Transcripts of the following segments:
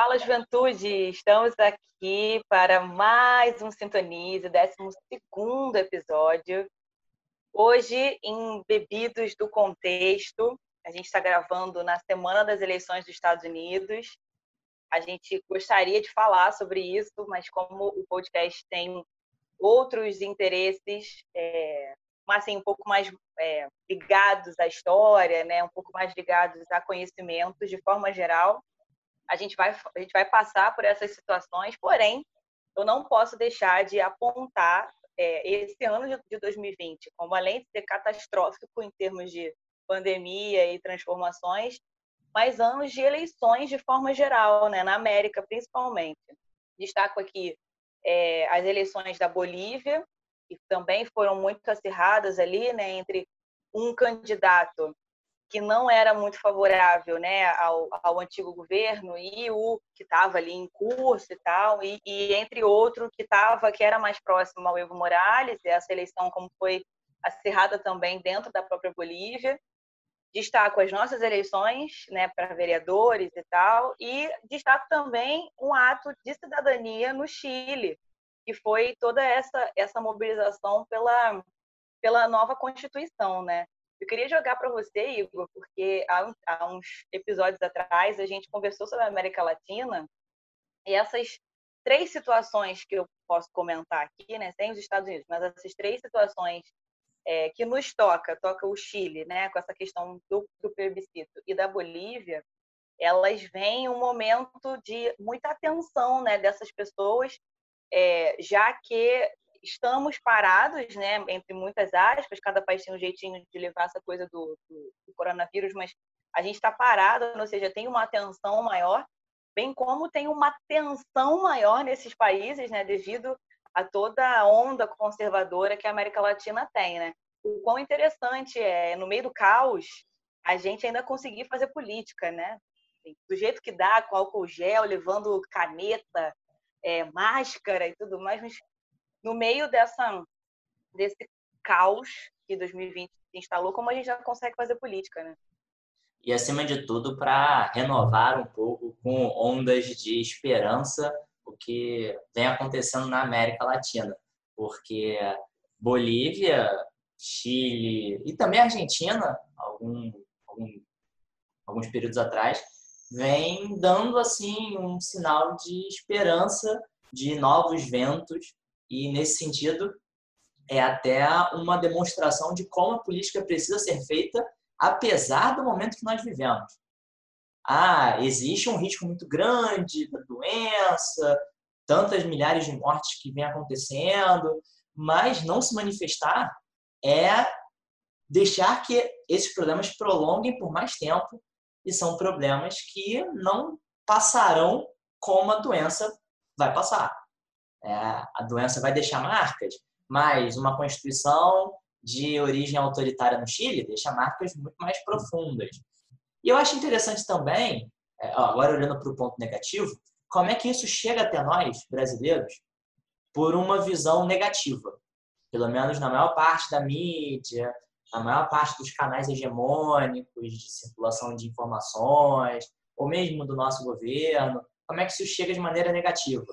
Fala Juventude, estamos aqui para mais um Sintonize, 12 episódio. Hoje, em Bebidos do Contexto, a gente está gravando na semana das eleições dos Estados Unidos. A gente gostaria de falar sobre isso, mas como o podcast tem outros interesses, é, mas assim, um pouco mais é, ligados à história, né, um pouco mais ligados a conhecimentos de forma geral, a gente vai, a gente vai passar por essas situações, porém, eu não posso deixar de apontar é, esse ano de 2020 como, além de ser catastrófico em termos de pandemia e transformações, mas anos de eleições de forma geral, né, na América principalmente. Destaco aqui é, as eleições da Bolívia, que também foram muito acirradas ali, né, entre um candidato que não era muito favorável né, ao, ao antigo governo e o que estava ali em curso e tal, e, e entre outro que estava, que era mais próximo ao Evo Morales, e essa eleição como foi acirrada também dentro da própria Bolívia. Destaco as nossas eleições né, para vereadores e tal, e destaco também um ato de cidadania no Chile, que foi toda essa, essa mobilização pela, pela nova Constituição, né? Eu queria jogar para você, Igor, porque há, há, uns episódios atrás a gente conversou sobre a América Latina e essas três situações que eu posso comentar aqui, né, sem os Estados Unidos, mas essas três situações é, que nos toca, toca o Chile, né, com essa questão do, do plebiscito e da Bolívia, elas vêm um momento de muita atenção, né, dessas pessoas, é, já que estamos parados, né, entre muitas aspas, cada país tem um jeitinho de levar essa coisa do, do, do coronavírus, mas a gente está parado, ou seja, tem uma atenção maior, bem como tem uma tensão maior nesses países, né, devido a toda a onda conservadora que a América Latina tem, né? O quão interessante é, no meio do caos, a gente ainda conseguir fazer política, né? Do jeito que dá, com álcool gel, levando caneta, é, máscara e tudo mais, mas no meio dessa, desse caos que 2020 instalou, como a gente já consegue fazer política, né? E, acima de tudo, para renovar um pouco com ondas de esperança o que vem acontecendo na América Latina. Porque Bolívia, Chile e também Argentina, algum, algum, alguns períodos atrás, vem dando assim um sinal de esperança de novos ventos e, nesse sentido, é até uma demonstração de como a política precisa ser feita, apesar do momento que nós vivemos. Ah, existe um risco muito grande da doença, tantas milhares de mortes que vem acontecendo, mas não se manifestar é deixar que esses problemas prolonguem por mais tempo e são problemas que não passarão como a doença vai passar. É, a doença vai deixar marcas, mas uma constituição de origem autoritária no Chile deixa marcas muito mais profundas. E eu acho interessante também, é, agora olhando para o ponto negativo, como é que isso chega até nós, brasileiros, por uma visão negativa. Pelo menos na maior parte da mídia, na maior parte dos canais hegemônicos de circulação de informações, ou mesmo do nosso governo, como é que isso chega de maneira negativa?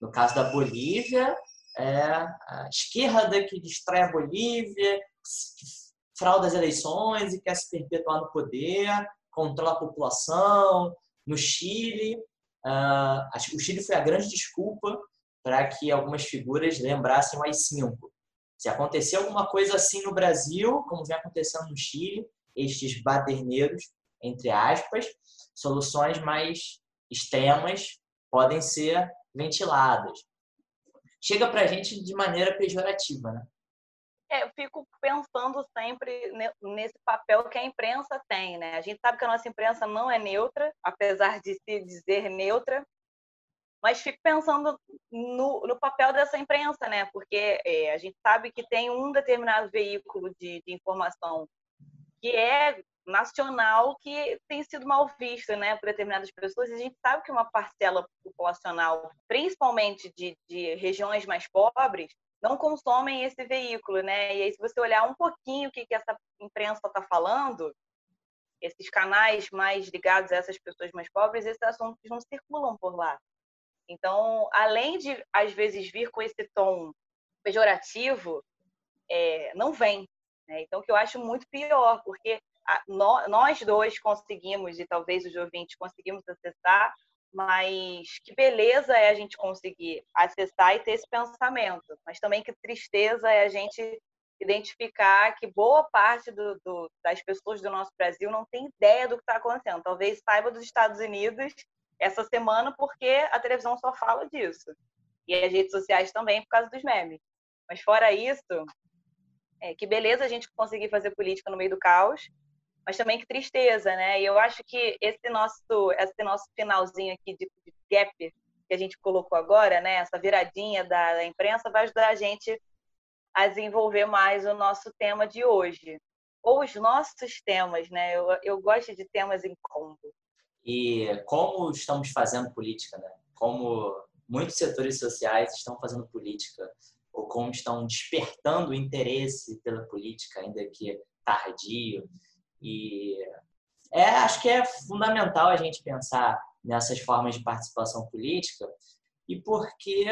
No caso da Bolívia, é a esquerda que destrói a Bolívia, que frauda as eleições e quer se perpetuar no poder, controla a população. No Chile, uh, o Chile foi a grande desculpa para que algumas figuras lembrassem o AI-5. Se acontecer alguma coisa assim no Brasil, como vem acontecendo no Chile, estes baderneiros, entre aspas, soluções mais extremas podem ser ventiladas. Chega para a gente de maneira pejorativa, né? É, eu fico pensando sempre nesse papel que a imprensa tem, né? A gente sabe que a nossa imprensa não é neutra, apesar de se dizer neutra, mas fico pensando no, no papel dessa imprensa, né? Porque é, a gente sabe que tem um determinado veículo de, de informação que é nacional que tem sido mal vista né, por determinadas pessoas. E a gente sabe que uma parcela populacional, principalmente de, de regiões mais pobres, não consomem esse veículo, né? E aí, se você olhar um pouquinho o que, que essa imprensa está falando, esses canais mais ligados a essas pessoas mais pobres, esses assuntos não circulam por lá. Então, além de às vezes vir com esse tom pejorativo, é, não vem. Né? Então, que eu acho muito pior, porque nós dois conseguimos, e talvez os ouvintes conseguimos acessar, mas que beleza é a gente conseguir acessar e ter esse pensamento, mas também que tristeza é a gente identificar que boa parte do, do, das pessoas do nosso Brasil não tem ideia do que está acontecendo. Talvez saiba dos Estados Unidos essa semana porque a televisão só fala disso. E as redes sociais também por causa dos memes. Mas fora isso, é, que beleza a gente conseguir fazer política no meio do caos, mas também que tristeza, né? E eu acho que esse nosso, esse nosso finalzinho aqui de, de gap que a gente colocou agora, né? Essa viradinha da, da imprensa vai ajudar a gente a desenvolver mais o nosso tema de hoje. Ou os nossos temas, né? Eu, eu gosto de temas em combo. E como estamos fazendo política, né? Como muitos setores sociais estão fazendo política, ou como estão despertando o interesse pela política, ainda que tardio. E é, acho que é fundamental a gente pensar nessas formas de participação política, e porque,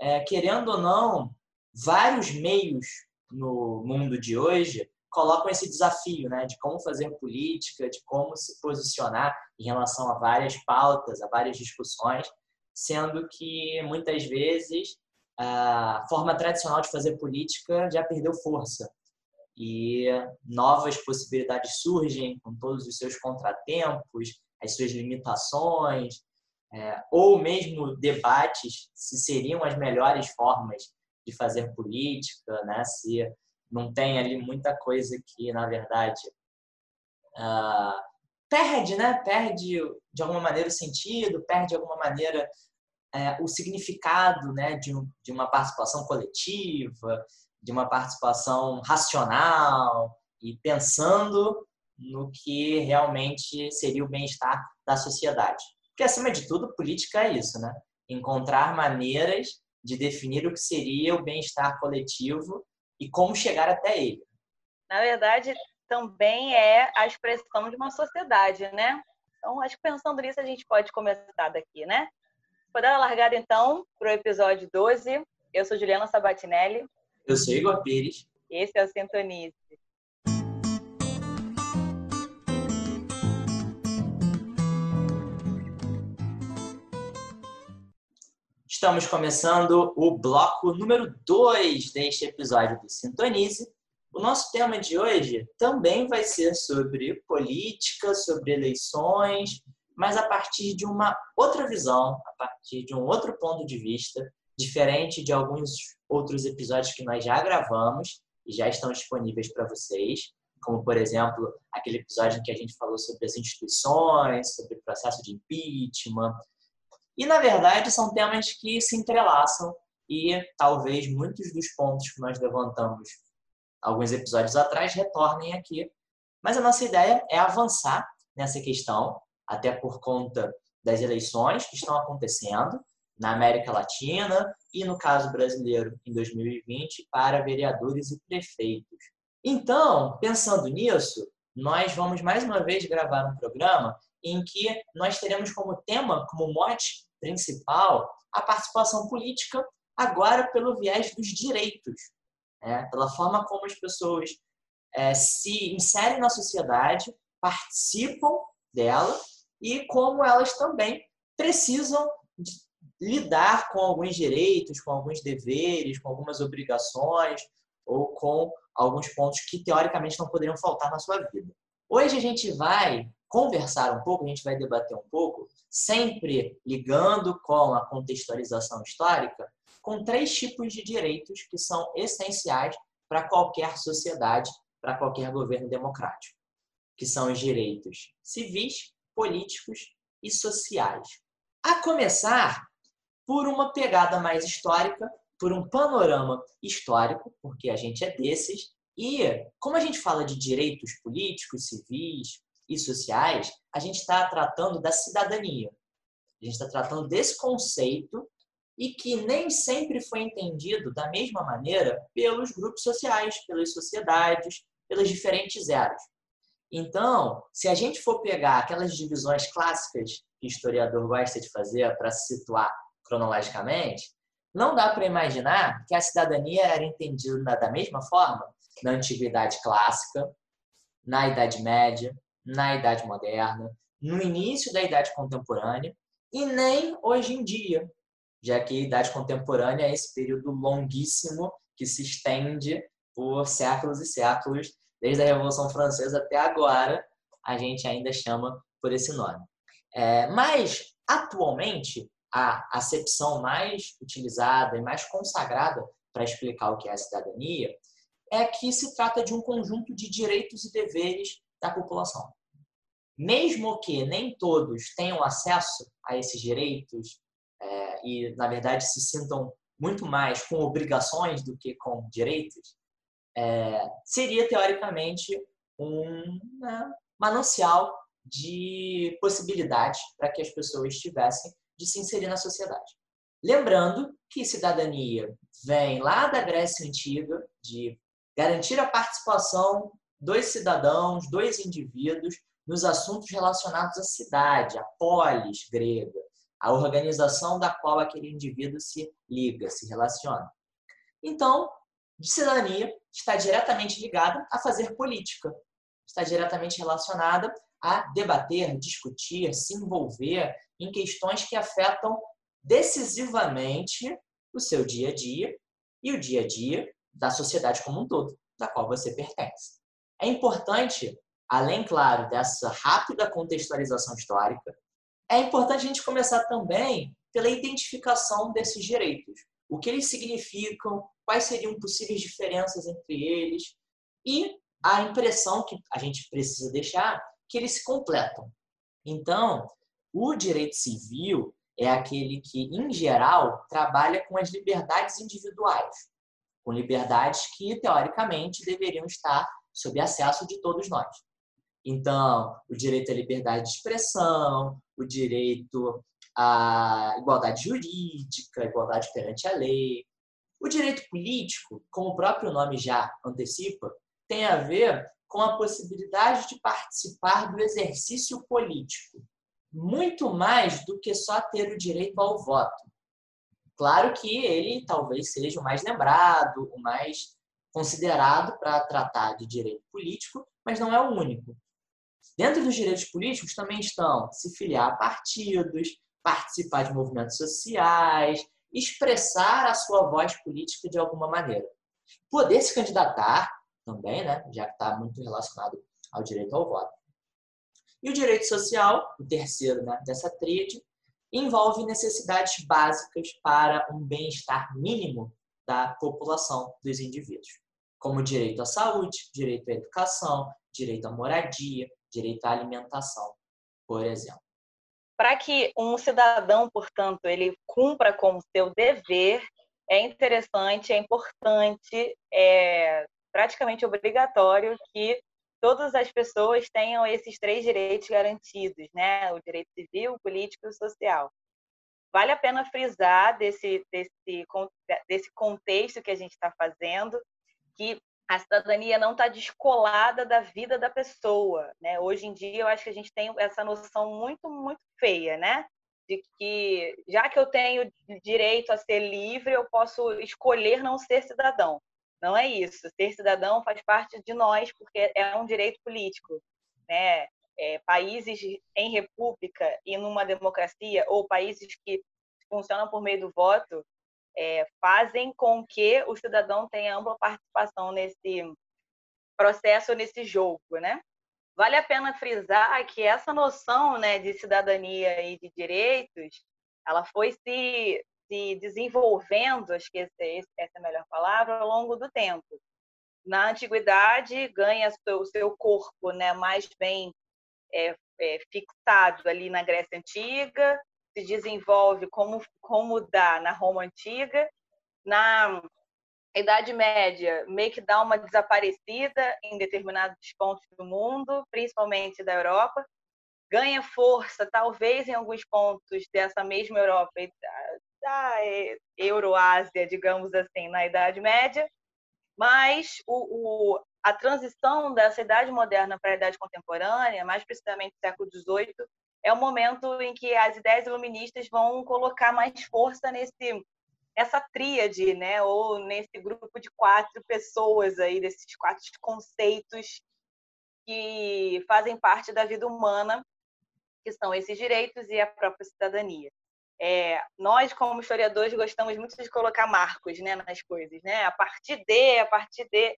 é, querendo ou não, vários meios no mundo de hoje colocam esse desafio né, de como fazer política, de como se posicionar em relação a várias pautas, a várias discussões, sendo que muitas vezes a forma tradicional de fazer política já perdeu força e novas possibilidades surgem com todos os seus contratempos, as suas limitações, é, ou mesmo debates se seriam as melhores formas de fazer política, né? Se não tem ali muita coisa que, na verdade, uh, perde, né? Perde de alguma maneira o sentido, perde de alguma maneira é, o significado, né? De, um, de uma participação coletiva, de uma participação racional e pensando no que realmente seria o bem-estar da sociedade. Porque, acima de tudo, política é isso, né? Encontrar maneiras de definir o que seria o bem-estar coletivo e como chegar até ele. Na verdade, também é a expressão de uma sociedade, né? Então, acho que pensando nisso, a gente pode começar daqui, né? Vou dar a largada, então, para o episódio 12. Eu sou Juliana Sabatinelli. Eu sou Igor Pires. Esse é o Sintonize. Estamos começando o bloco número 2 deste episódio do Sintonize. O nosso tema de hoje também vai ser sobre política, sobre eleições, mas a partir de uma outra visão, a partir de um outro ponto de vista, diferente de alguns outros episódios que nós já gravamos e já estão disponíveis para vocês, como, por exemplo, aquele episódio em que a gente falou sobre as instituições, sobre o processo de impeachment. E, na verdade, são temas que se entrelaçam e talvez muitos dos pontos que nós levantamos alguns episódios atrás retornem aqui. Mas a nossa ideia é avançar nessa questão, até por conta das eleições que estão acontecendo na América Latina e, no caso brasileiro, em 2020, para vereadores e prefeitos. Então, pensando nisso, nós vamos mais uma vez gravar um programa em que nós teremos como tema, como mote principal, a participação política, agora pelo viés dos direitos, né? pela forma como as pessoas é, se inserem na sociedade, participam dela e como elas também precisam lidar com alguns direitos, com alguns deveres, com algumas obrigações ou com alguns pontos que teoricamente não poderiam faltar na sua vida. Hoje a gente vai conversar um pouco, a gente vai debater um pouco, sempre ligando com a contextualização histórica, com três tipos de direitos que são essenciais para qualquer sociedade, para qualquer governo democrático, que são os direitos civis, políticos e sociais. A começar por uma pegada mais histórica, por um panorama histórico, porque a gente é desses, e como a gente fala de direitos políticos, civis e sociais, a gente está tratando da cidadania. A gente está tratando desse conceito e que nem sempre foi entendido da mesma maneira pelos grupos sociais, pelas sociedades, pelas diferentes eras. Então, se a gente for pegar aquelas divisões clássicas que o historiador gosta de fazer para se situar cronologicamente, não dá para imaginar que a cidadania era entendida da mesma forma na Antiguidade Clássica, na Idade Média, na Idade Moderna, no início da Idade Contemporânea e nem hoje em dia, já que a Idade Contemporânea é esse período longuíssimo que se estende por séculos e séculos, desde a Revolução Francesa até agora, a gente ainda chama por esse nome. É, mas, atualmente, a acepção mais utilizada e mais consagrada para explicar o que é a cidadania é que se trata de um conjunto de direitos e deveres da população. Mesmo que nem todos tenham acesso a esses direitos é, e, na verdade, se sintam muito mais com obrigações do que com direitos, é, seria, teoricamente, um né, manancial de possibilidades para que as pessoas tivessem de se inserir na sociedade. Lembrando que cidadania vem lá da Grécia Antiga, de garantir a participação dos cidadãos, dos indivíduos, nos assuntos relacionados à cidade, à polis grega, a organização da qual aquele indivíduo se liga, se relaciona. Então, cidadania está diretamente ligada a fazer política, está diretamente relacionada a debater, discutir, se envolver em questões que afetam decisivamente o seu dia a dia e o dia a dia da sociedade como um todo, da qual você pertence. É importante, além, claro, dessa rápida contextualização histórica, é importante a gente começar também pela identificação desses direitos. O que eles significam, quais seriam possíveis diferenças entre eles e a impressão que a gente precisa deixar que eles se completam. Então, o direito civil é aquele que, em geral, trabalha com as liberdades individuais, com liberdades que, teoricamente, deveriam estar sob acesso de todos nós. Então, o direito à liberdade de expressão, o direito à igualdade jurídica, igualdade perante a lei. O direito político, como o próprio nome já antecipa, tem a ver com a possibilidade de participar do exercício político, muito mais do que só ter o direito ao voto. Claro que ele talvez seja o mais lembrado, o mais considerado para tratar de direito político, mas não é o único. Dentro dos direitos políticos também estão se filiar a partidos, participar de movimentos sociais, expressar a sua voz política de alguma maneira. Poder se candidatar também, né, já que está muito relacionado ao direito ao voto. E o direito social, o terceiro né, dessa tríade, envolve necessidades básicas para um bem-estar mínimo da população dos indivíduos, como direito à saúde, direito à educação, direito à moradia, direito à alimentação, por exemplo. Para que um cidadão, portanto, ele cumpra com o seu dever, é interessante, é importante, é praticamente obrigatório que todas as pessoas tenham esses três direitos garantidos, né? O direito civil, político e social. Vale a pena frisar desse, desse, desse contexto que a gente está fazendo, que a cidadania não está descolada da vida da pessoa, né? Hoje em dia eu acho que a gente tem essa noção muito muito feia, né? De que já que eu tenho direito a ser livre, eu posso escolher não ser cidadão. Não é isso. Ser cidadão faz parte de nós porque é um direito político, né? É, países em república e numa democracia ou países que funcionam por meio do voto é, fazem com que o cidadão tenha ampla participação nesse processo, nesse jogo, né? Vale a pena frisar que essa noção né, de cidadania e de direitos, ela foi se, se desenvolvendo, acho que essa é a melhor palavra, ao longo do tempo. Na antiguidade, ganha o seu corpo né, mais bem é, é, fixado ali na Grécia Antiga, se desenvolve como, como dá na Roma Antiga. Na Idade Média, meio que dá uma desaparecida em determinados pontos do mundo, principalmente da Europa. Ganha força, talvez, em alguns pontos dessa mesma Europa, da Euroásia, digamos assim, na Idade Média. Mas o, o, a transição dessa idade moderna para a idade contemporânea, mais precisamente século XVIII, é o momento em que as ideias iluministas vão colocar mais força nesse essa tríade, né, ou nesse grupo de quatro pessoas aí, desses quatro conceitos que fazem parte da vida humana, que são esses direitos e a própria cidadania. É, nós, como historiadores, gostamos muito de colocar marcos né, nas coisas. Né? A partir de, a partir de.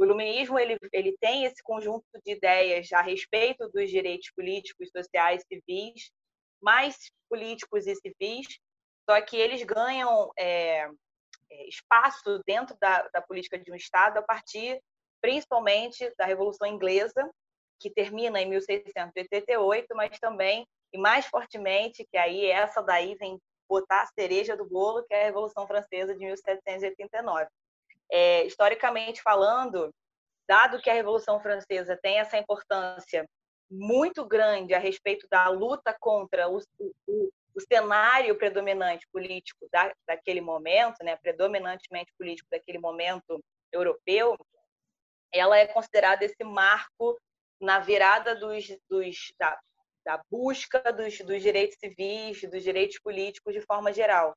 O iluminismo ele, ele tem esse conjunto de ideias a respeito dos direitos políticos, sociais, civis, mais políticos e civis, só que eles ganham é, é, espaço dentro da, da política de um Estado a partir, principalmente, da Revolução Inglesa, que termina em 1688, mas também e mais fortemente, que aí essa daí vem botar a cereja do bolo, que é a Revolução Francesa de 1789. É, historicamente falando, dado que a Revolução Francesa tem essa importância muito grande a respeito da luta contra o, o, o cenário predominante político da, daquele momento, né, predominantemente político daquele momento europeu, ela é considerada esse marco na virada dos, dos da, da busca dos, dos direitos civis, dos direitos políticos de forma geral,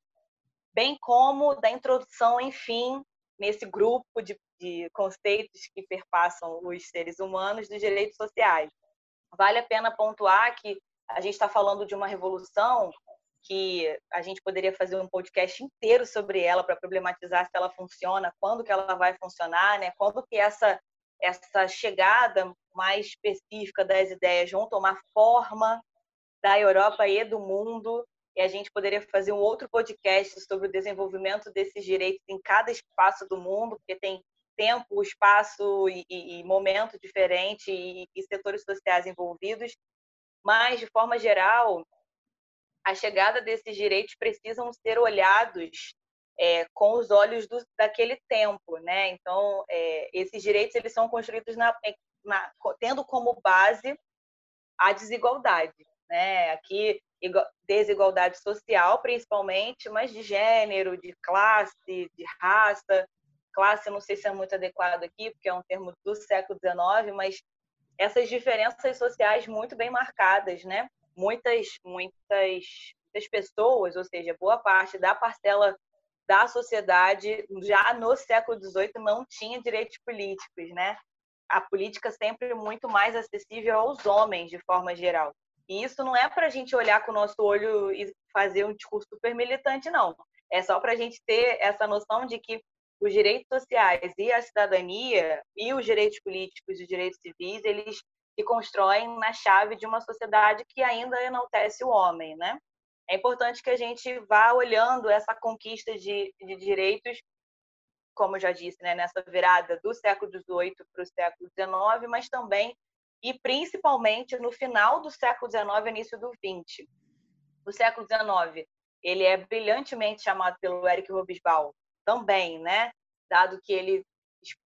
bem como da introdução, enfim, nesse grupo de, de conceitos que perpassam os seres humanos dos direitos sociais. Vale a pena pontuar que a gente está falando de uma revolução que a gente poderia fazer um podcast inteiro sobre ela para problematizar se ela funciona, quando que ela vai funcionar, né? Quando que essa essa chegada mais específica das ideias vão tomar forma da Europa e do mundo. E a gente poderia fazer um outro podcast sobre o desenvolvimento desses direitos em cada espaço do mundo, porque tem tempo, espaço e, e, e momento diferente e, e setores sociais envolvidos. Mas, de forma geral, a chegada desses direitos precisam ser olhados é, com os olhos do, daquele tempo, né? Então, é, esses direitos eles são construídos na, na, tendo como base a desigualdade, né? Aqui desigualdade social, principalmente, mas de gênero, de classe, de raça. Classe, não sei se é muito adequado aqui, porque é um termo do século XIX, mas essas diferenças sociais muito bem marcadas, né? Muitas, muitas, muitas pessoas, ou seja, boa parte da parcela da sociedade já no século XVIII não tinha direitos políticos, né? A política sempre muito mais acessível aos homens de forma geral. E isso não é para a gente olhar com o nosso olho e fazer um discurso super militante, não. É só para a gente ter essa noção de que os direitos sociais e a cidadania e os direitos políticos e os direitos civis eles se constroem na chave de uma sociedade que ainda enaltece o homem, né? é importante que a gente vá olhando essa conquista de, de direitos, como eu já disse, né, nessa virada do século XVIII para o século XIX, mas também e principalmente no final do século XIX, início do XX. O século XIX, ele é brilhantemente chamado pelo Eric Hobsbawm também, né? Dado que ele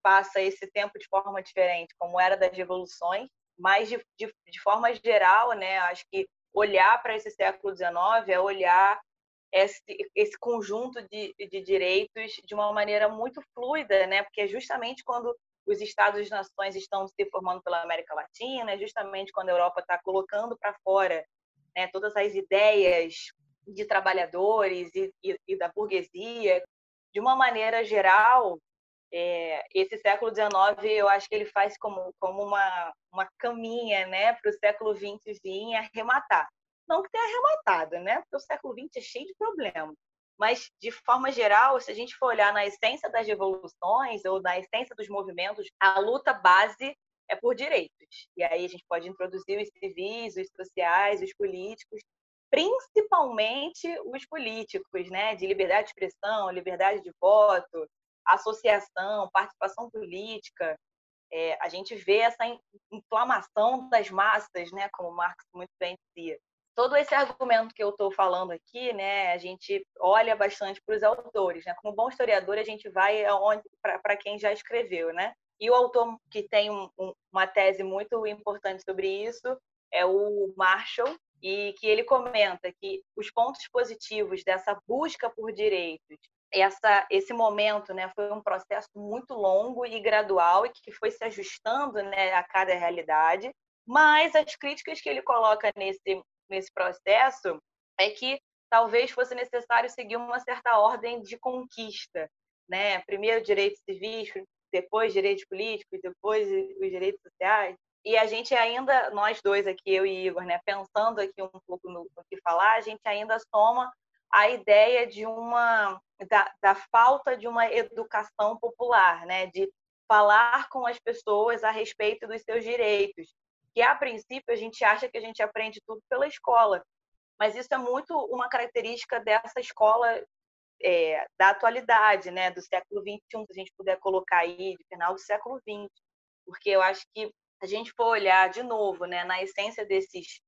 passa esse tempo de forma diferente, como era das revoluções, mas de, de, de forma geral, né? Acho que olhar para esse século XIX é olhar esse, esse conjunto de, de direitos de uma maneira muito fluida, né? Porque é justamente quando os estados-nações estão se formando pela América Latina, é justamente quando a Europa está colocando para fora né, todas as ideias de trabalhadores e, e, e, da burguesia, de uma maneira geral, é, esse século XIX eu acho que ele faz como, como uma, uma caminha né, para o século XX vir e arrematar. Não que tenha arrematado, né? porque o século XX é cheio de problemas. Mas, de forma geral, se a gente for olhar na essência das revoluções ou na essência dos movimentos, a luta base é por direitos. E aí a gente pode introduzir os civis, os sociais, os políticos, principalmente os políticos, né? De liberdade de expressão, liberdade de voto, associação, participação política. É, a gente vê essa inflamação das massas, né, como Marx muito bem dizia. Todo esse argumento que eu estou falando aqui, né, a gente olha bastante para os autores, né? Como bom historiador, a gente vai para quem já escreveu, né? E o autor que tem um, um, uma tese muito importante sobre isso é o Marshall, e que ele comenta que os pontos positivos dessa busca por direitos essa, esse momento né, foi um processo muito longo e gradual e que foi se ajustando né, a cada realidade, mas as críticas que ele coloca nesse, nesse processo é que talvez fosse necessário seguir uma certa ordem de conquista. Né? Primeiro direitos civis, depois direitos políticos, depois os direitos sociais. E a gente ainda, nós dois aqui, eu e Igor, né, pensando aqui um pouco no, no que falar, a gente ainda soma a ideia de uma da, da, falta de uma educação popular, né, de falar com as pessoas a respeito dos seus direitos, que a princípio a gente acha que a gente aprende tudo pela escola, mas isso é muito uma característica dessa escola é, da atualidade, né, do século 21, se a gente puder colocar aí, de final do século 20, porque eu acho que a gente for olhar de novo, né, na essência desses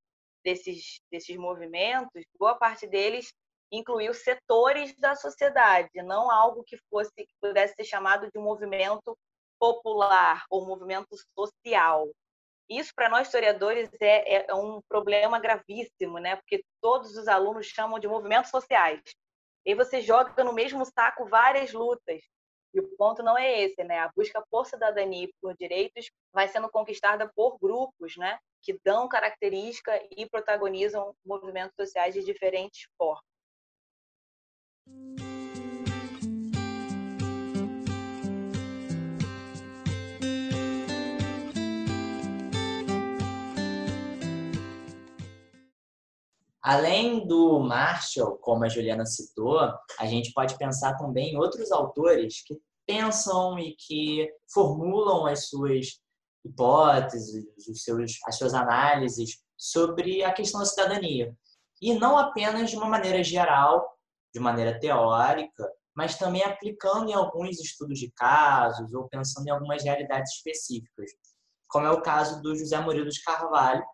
desses desses movimentos, boa parte deles incluiu setores da sociedade, não algo que fosse que pudesse ser chamado de movimento popular ou movimento social. Isso para nós historiadores é, é, é um problema gravíssimo, né? Porque todos os alunos chamam de movimentos sociais. E você joga no mesmo saco várias lutas. E o ponto não é esse, né? A busca por cidadania e por direitos vai sendo conquistada por grupos, né? Que dão característica e protagonizam movimentos sociais de diferentes formas. Além do Marshall, como a Juliana citou, a gente pode pensar também em outros autores que pensam e que formulam as suas hipóteses, os seus, as suas análises sobre a questão da cidadania. E não apenas de uma maneira geral, de maneira teórica, mas também aplicando em alguns estudos de casos ou pensando em algumas realidades específicas, como é o caso do José Murilo de Carvalho,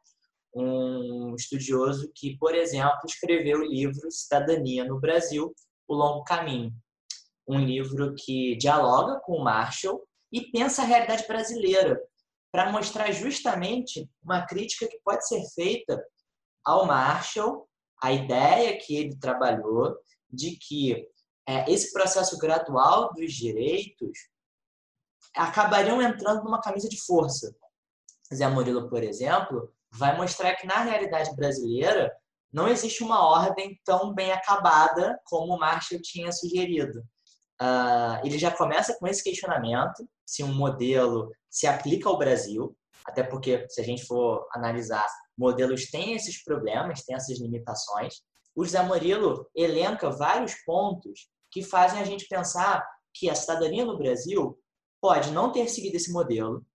um estudioso que, por exemplo, escreveu o livro Cidadania no Brasil, O Longo Caminho, um livro que dialoga com o Marshall e pensa a realidade brasileira, para mostrar justamente uma crítica que pode ser feita ao Marshall, a ideia que ele trabalhou de que é, esse processo gradual dos direitos acabariam entrando numa camisa de força. Zé Murilo, por exemplo, vai mostrar que na realidade brasileira não existe uma ordem tão bem acabada como o Marshall tinha sugerido. Uh, ele já começa com esse questionamento se um modelo se aplica ao Brasil, até porque se a gente for analisar, modelos têm esses problemas, têm essas limitações. O José Murilo elenca vários pontos que fazem a gente pensar que a cidadania no Brasil pode não ter seguido esse modelo,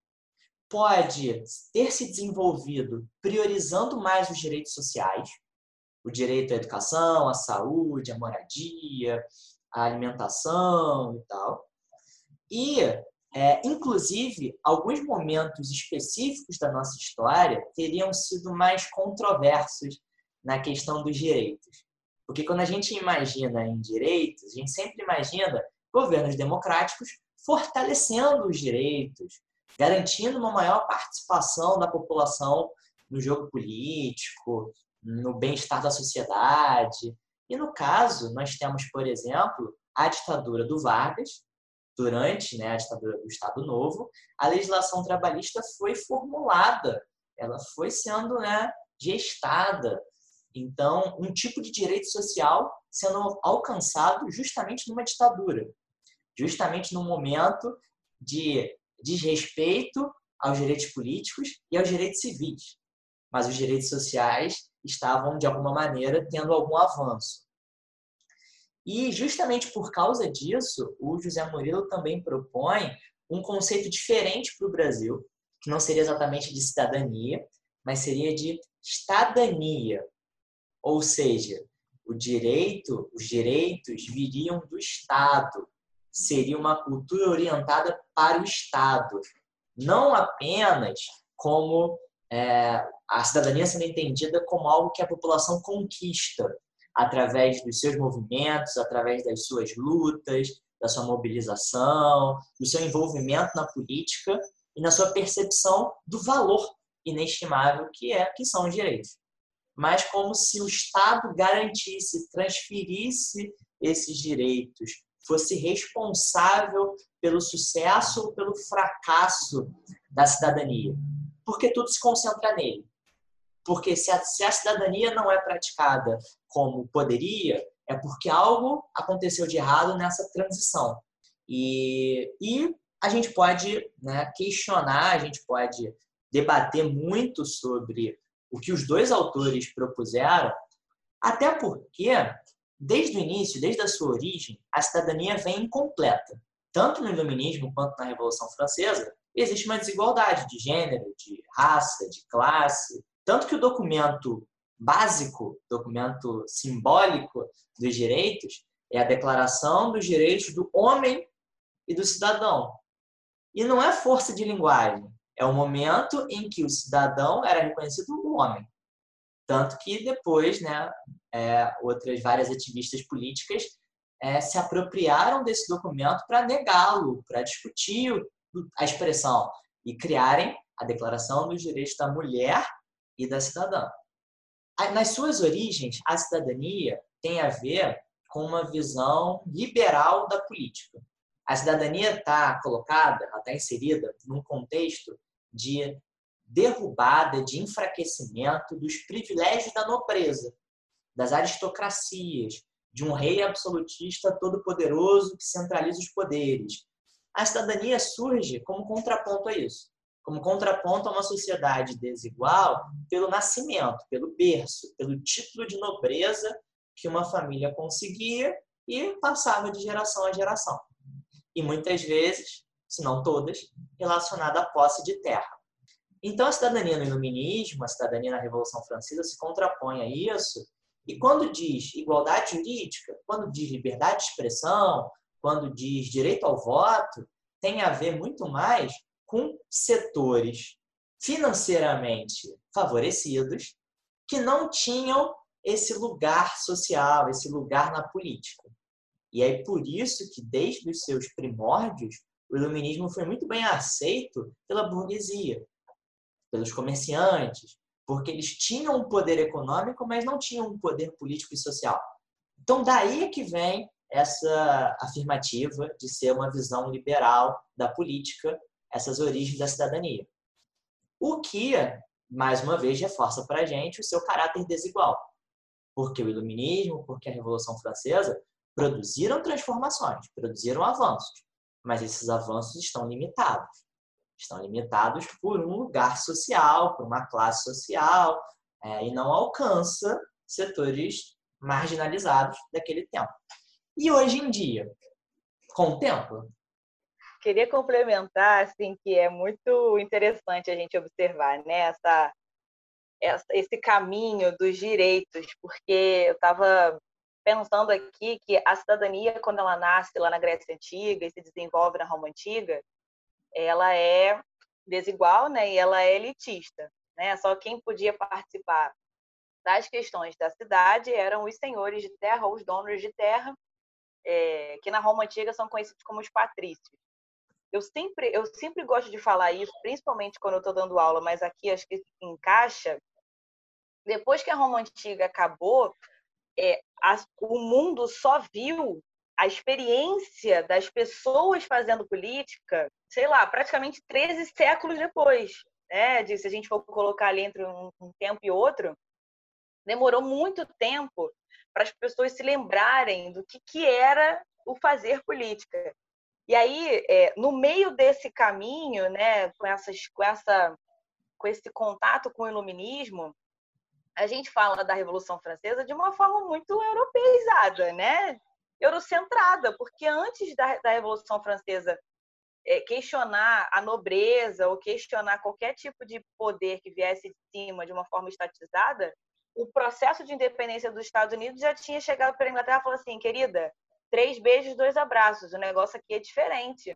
pode ter se desenvolvido priorizando mais os direitos sociais, o direito à educação, à saúde, à moradia, à alimentação e tal. E, é, inclusive, alguns momentos específicos da nossa história teriam sido mais controversos na questão dos direitos. Porque quando a gente imagina em direitos, a gente sempre imagina governos democráticos fortalecendo os direitos, garantindo uma maior participação da população no jogo político, no bem-estar da sociedade. E no caso, nós temos, por exemplo, a ditadura do Vargas, durante né, a ditadura do Estado Novo, a legislação trabalhista foi formulada, ela foi sendo né, gestada. Então, um tipo de direito social sendo alcançado justamente numa ditadura, justamente no momento de desrespeito aos direitos políticos e aos direitos civis. Mas os direitos sociais estavam, de alguma maneira, tendo algum avanço. E, justamente por causa disso, o José Murilo também propõe um conceito diferente para o Brasil, que não seria exatamente de cidadania, mas seria de estadania. Ou seja, o direito, os direitos viriam do Estado, seria uma cultura orientada para o Estado, não apenas como é, a cidadania sendo entendida como algo que a população conquista através dos seus movimentos, através das suas lutas, da sua mobilização, do seu envolvimento na política e na sua percepção do valor inestimável que é que são os direitos. Mas como se o Estado garantisse, transferisse esses direitos fosse responsável pelo sucesso ou pelo fracasso da cidadania, porque tudo se concentra nele. Porque se a, se a cidadania não é praticada como poderia, é porque algo aconteceu de errado nessa transição. E, e a gente pode né, questionar, a gente pode debater muito sobre o que os dois autores propuseram, até porque, desde o início, desde a sua origem, a cidadania vem incompleta. Tanto no Iluminismo quanto na Revolução Francesa, existe uma desigualdade de gênero, de raça, de classe. Tanto que o documento básico, documento simbólico dos direitos, é a Declaração dos Direitos do Homem e do Cidadão. E não é força de linguagem, é o momento em que o cidadão era reconhecido o homem. Tanto que depois, né, é, outras várias ativistas políticas é, se apropriaram desse documento para negá-lo, para discutir a expressão e criarem a Declaração dos Direitos da Mulher e da Cidadã. Nas suas origens, a cidadania tem a ver com uma visão liberal da política. A cidadania está colocada, está inserida num contexto de derrubada, de enfraquecimento dos privilégios da nobreza, das aristocracias, de um rei absolutista todo-poderoso que centraliza os poderes. A cidadania surge como contraponto a isso, como contraponto a uma sociedade desigual pelo nascimento, pelo berço, pelo título de nobreza que uma família conseguia e passava de geração a geração. E muitas vezes, se não todas, relacionada à posse de terra. Então, a cidadania no iluminismo, a cidadania na Revolução Francesa se contrapõe a isso. E quando diz igualdade jurídica, quando diz liberdade de expressão, quando diz direito ao voto, tem a ver muito mais com setores financeiramente favorecidos que não tinham esse lugar social, esse lugar na política. E é por isso que, desde os seus primórdios, o iluminismo foi muito bem aceito pela burguesia, pelos comerciantes, porque eles tinham um poder econômico, mas não tinham um poder político e social. Então, daí é que vem essa afirmativa de ser uma visão liberal da política, essas origens da cidadania. O que, mais uma vez, reforça para a gente o seu caráter desigual. Porque o iluminismo, porque a Revolução Francesa produziram transformações, produziram avanços, mas esses avanços estão limitados estão limitados por um lugar social, por uma classe social, é, e não alcança setores marginalizados daquele tempo. E hoje em dia, contempla? Queria complementar, assim, que é muito interessante a gente observar, né, essa esse caminho dos direitos, porque eu estava pensando aqui que a cidadania, quando ela nasce lá na Grécia Antiga e se desenvolve na Roma Antiga, ela é desigual, né? E ela é elitista, né? Só quem podia participar das questões da cidade eram os senhores de terra, os donos de terra, é, que na Roma antiga são conhecidos como os patrícios. Eu sempre, eu sempre gosto de falar isso, principalmente quando eu estou dando aula, mas aqui acho que encaixa. Depois que a Roma antiga acabou, é, a, o mundo só viu a experiência das pessoas fazendo política, sei lá, praticamente 13 séculos depois, né? De, se a gente for colocar ali entre um, um tempo e outro, demorou muito tempo para as pessoas se lembrarem do que, que era o fazer política. E aí, é, no meio desse caminho, né, com, essas, com, essa, com esse contato com o iluminismo, a gente fala da Revolução Francesa de uma forma muito europeizada, né? Eurocentrada, porque antes da, da Revolução Francesa é, questionar a nobreza ou questionar qualquer tipo de poder que viesse de cima de uma forma estatizada, o processo de independência dos Estados Unidos já tinha chegado para a Inglaterra e falou assim, querida, três beijos, dois abraços, o negócio aqui é diferente.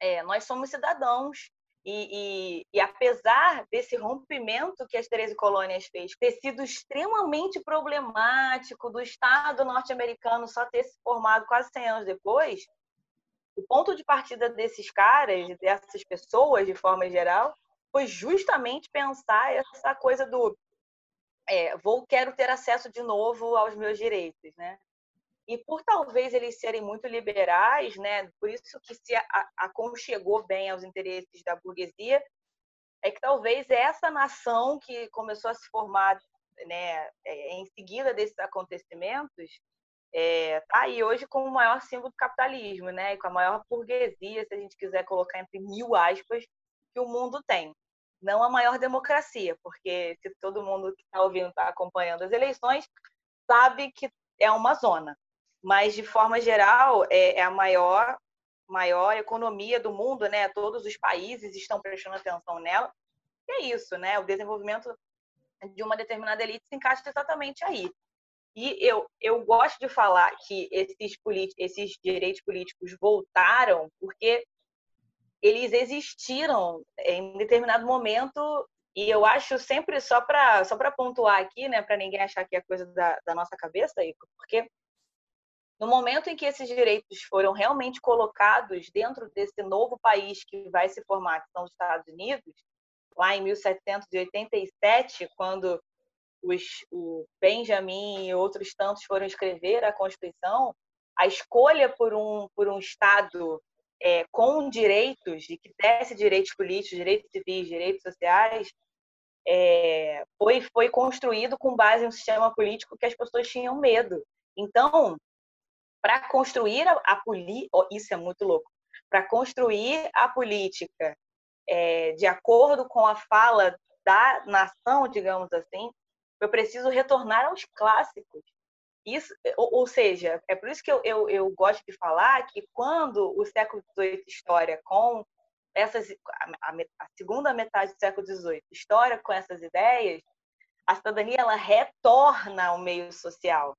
É, nós somos cidadãos e, e, e, apesar desse rompimento que as 13 colônias fez ter sido extremamente problemático do Estado norte-americano só ter se formado quase 100 anos depois, o ponto de partida desses caras, dessas pessoas de forma geral, foi justamente pensar essa coisa do é, vou quero ter acesso de novo aos meus direitos, né? E por talvez eles serem muito liberais, né, por isso que se aconchegou bem aos interesses da burguesia, é que talvez essa nação que começou a se formar né, é, em seguida desses acontecimentos é, tá aí hoje como o maior símbolo do capitalismo, né, e com a maior burguesia, se a gente quiser colocar entre mil aspas, que o mundo tem. Não a maior democracia, porque se todo mundo que está ouvindo está acompanhando as eleições, sabe que é uma zona mas de forma geral é, é a maior maior economia do mundo, né? Todos os países estão prestando atenção nela. E é isso, né? O desenvolvimento de uma determinada elite se encaixa exatamente aí. E eu, eu gosto de falar que esses, esses direitos políticos voltaram porque eles existiram em determinado momento e eu acho sempre só para só para pontuar aqui, né, para ninguém achar que é coisa da, da nossa cabeça, porque no momento em que esses direitos foram realmente colocados dentro desse novo país que vai se formar, que são os Estados Unidos, lá em 1787, quando os, o Benjamin e outros tantos foram escrever a Constituição, a escolha por um, por um Estado é, com direitos, e que desse direitos políticos, direitos civis, direitos sociais, é, foi, foi construído com base em um sistema político que as pessoas tinham medo. Então, para construir a, a política, oh, isso é muito louco, para construir a política é, de acordo com a fala da nação, digamos assim, eu preciso retornar aos clássicos. Isso, ou, ou seja, é por isso que eu, eu, eu, gosto de falar que quando o século XVIII história com essas, a, a, segunda metade do século XVIII história com essas ideias, a cidadania ela retorna ao meio social.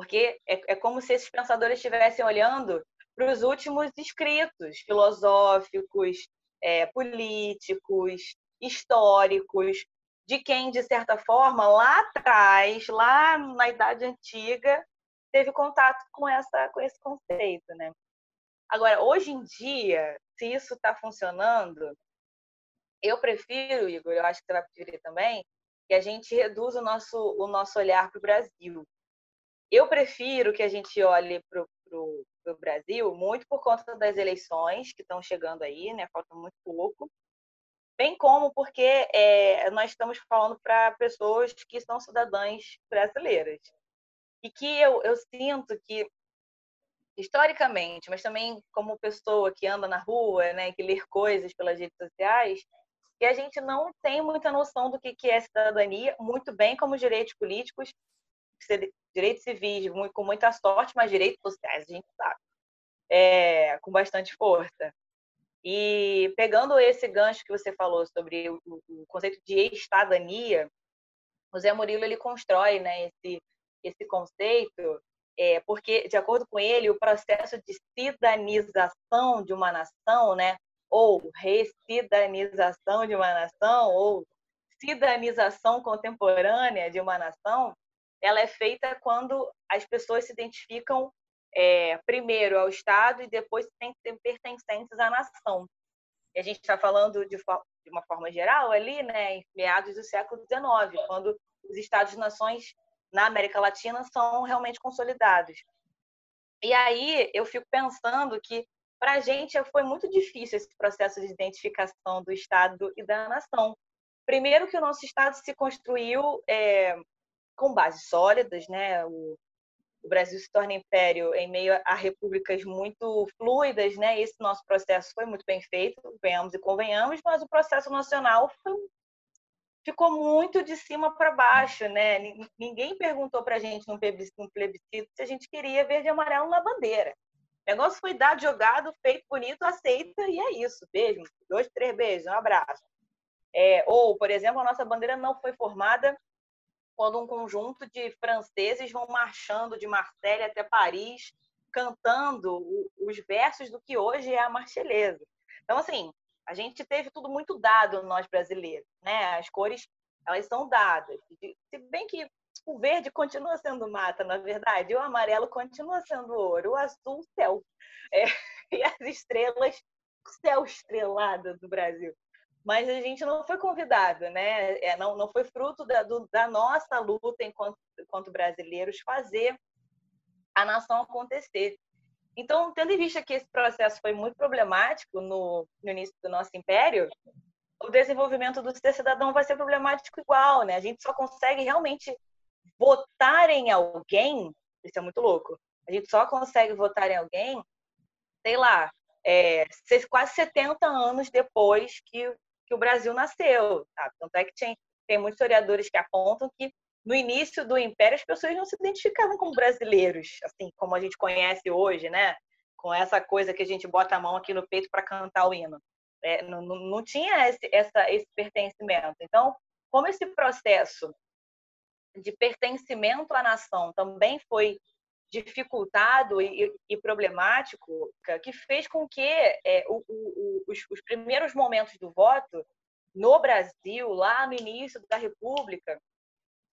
Porque é, é como se esses pensadores estivessem olhando para os últimos escritos filosóficos, é, políticos, históricos, de quem, de certa forma, lá atrás, lá na Idade Antiga, teve contato com, essa, com esse conceito. Né? Agora, hoje em dia, se isso está funcionando, eu prefiro, Igor, eu acho que você vai preferir também, que a gente reduza o nosso, o nosso olhar para o Brasil. Eu prefiro que a gente olhe para o Brasil muito por conta das eleições que estão chegando aí, né? Falta muito pouco. Bem como porque é, nós estamos falando para pessoas que são cidadãs brasileiras. E que eu, eu sinto que, historicamente, mas também como pessoa que anda na rua, né, que lê coisas pelas redes sociais, que a gente não tem muita noção do que é cidadania, muito bem como direitos políticos, direitos civis com muita sorte, mas direitos sociais a gente sabe, é, com bastante força. E pegando esse gancho que você falou sobre o, o conceito de estadania, o Zé Murilo ele constrói né, esse, esse conceito é, porque, de acordo com ele, o processo de cidadanização de uma nação, né, ou recidanização de uma nação, ou cidadanização contemporânea de uma nação, ela é feita quando as pessoas se identificam é, primeiro ao Estado e depois pertencentes à nação. E a gente está falando de, de, uma forma geral ali, né, em meados do século XIX, quando os Estados-nações na América Latina são realmente consolidados. E aí eu fico pensando que para a gente foi muito difícil esse processo de identificação do Estado e da nação. Primeiro que o nosso Estado se construiu é, com bases sólidas, né? O, o Brasil se torna império em meio a repúblicas muito fluidas, né? Esse nosso processo foi muito bem feito, venhamos e convenhamos, mas o processo nacional foi, ficou muito de cima para baixo, né? Ninguém perguntou para a gente num plebiscito se a gente queria verde e amarelo na bandeira. O negócio foi dado, jogado, feito bonito, aceita e é isso. Beijo, dois, três beijos, um abraço. É, ou, por exemplo, a nossa bandeira não foi formada quando um conjunto de franceses vão marchando de Marselha até Paris, cantando os versos do que hoje é a Marselhesa. Então, assim, a gente teve tudo muito dado nós brasileiros, né? As cores, elas são dadas. Se bem que o verde continua sendo mata, na verdade, o amarelo continua sendo ouro, o azul, céu. É, e as estrelas, céu estrelado do Brasil mas a gente não foi convidado, né? É, não, não foi fruto da, do, da nossa luta enquanto, enquanto brasileiros fazer a nação acontecer. Então, tendo em vista que esse processo foi muito problemático no, no início do nosso império, o desenvolvimento do ser cidadão vai ser problemático igual, né? A gente só consegue realmente votar em alguém, isso é muito louco. A gente só consegue votar em alguém, sei lá, é, quase 70 anos depois que, que o Brasil nasceu. Tá? Tanto é que tem, tem muitos historiadores que apontam que no início do Império as pessoas não se identificavam como brasileiros, assim como a gente conhece hoje, né? Com essa coisa que a gente bota a mão aqui no peito para cantar o hino. É, não, não, tinha esse, essa, esse pertencimento. Então, como esse processo de pertencimento à nação também foi dificultado e, e problemático, que fez com que é, o, o, os, os primeiros momentos do voto no Brasil, lá no início da República,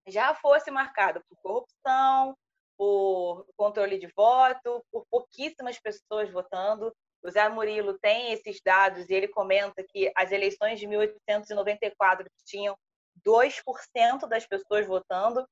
já fosse marcado por corrupção, por controle de voto, por pouquíssimas pessoas votando. O Zé Murilo tem esses dados e ele comenta que as eleições de 1894 tinham 2% das pessoas votando,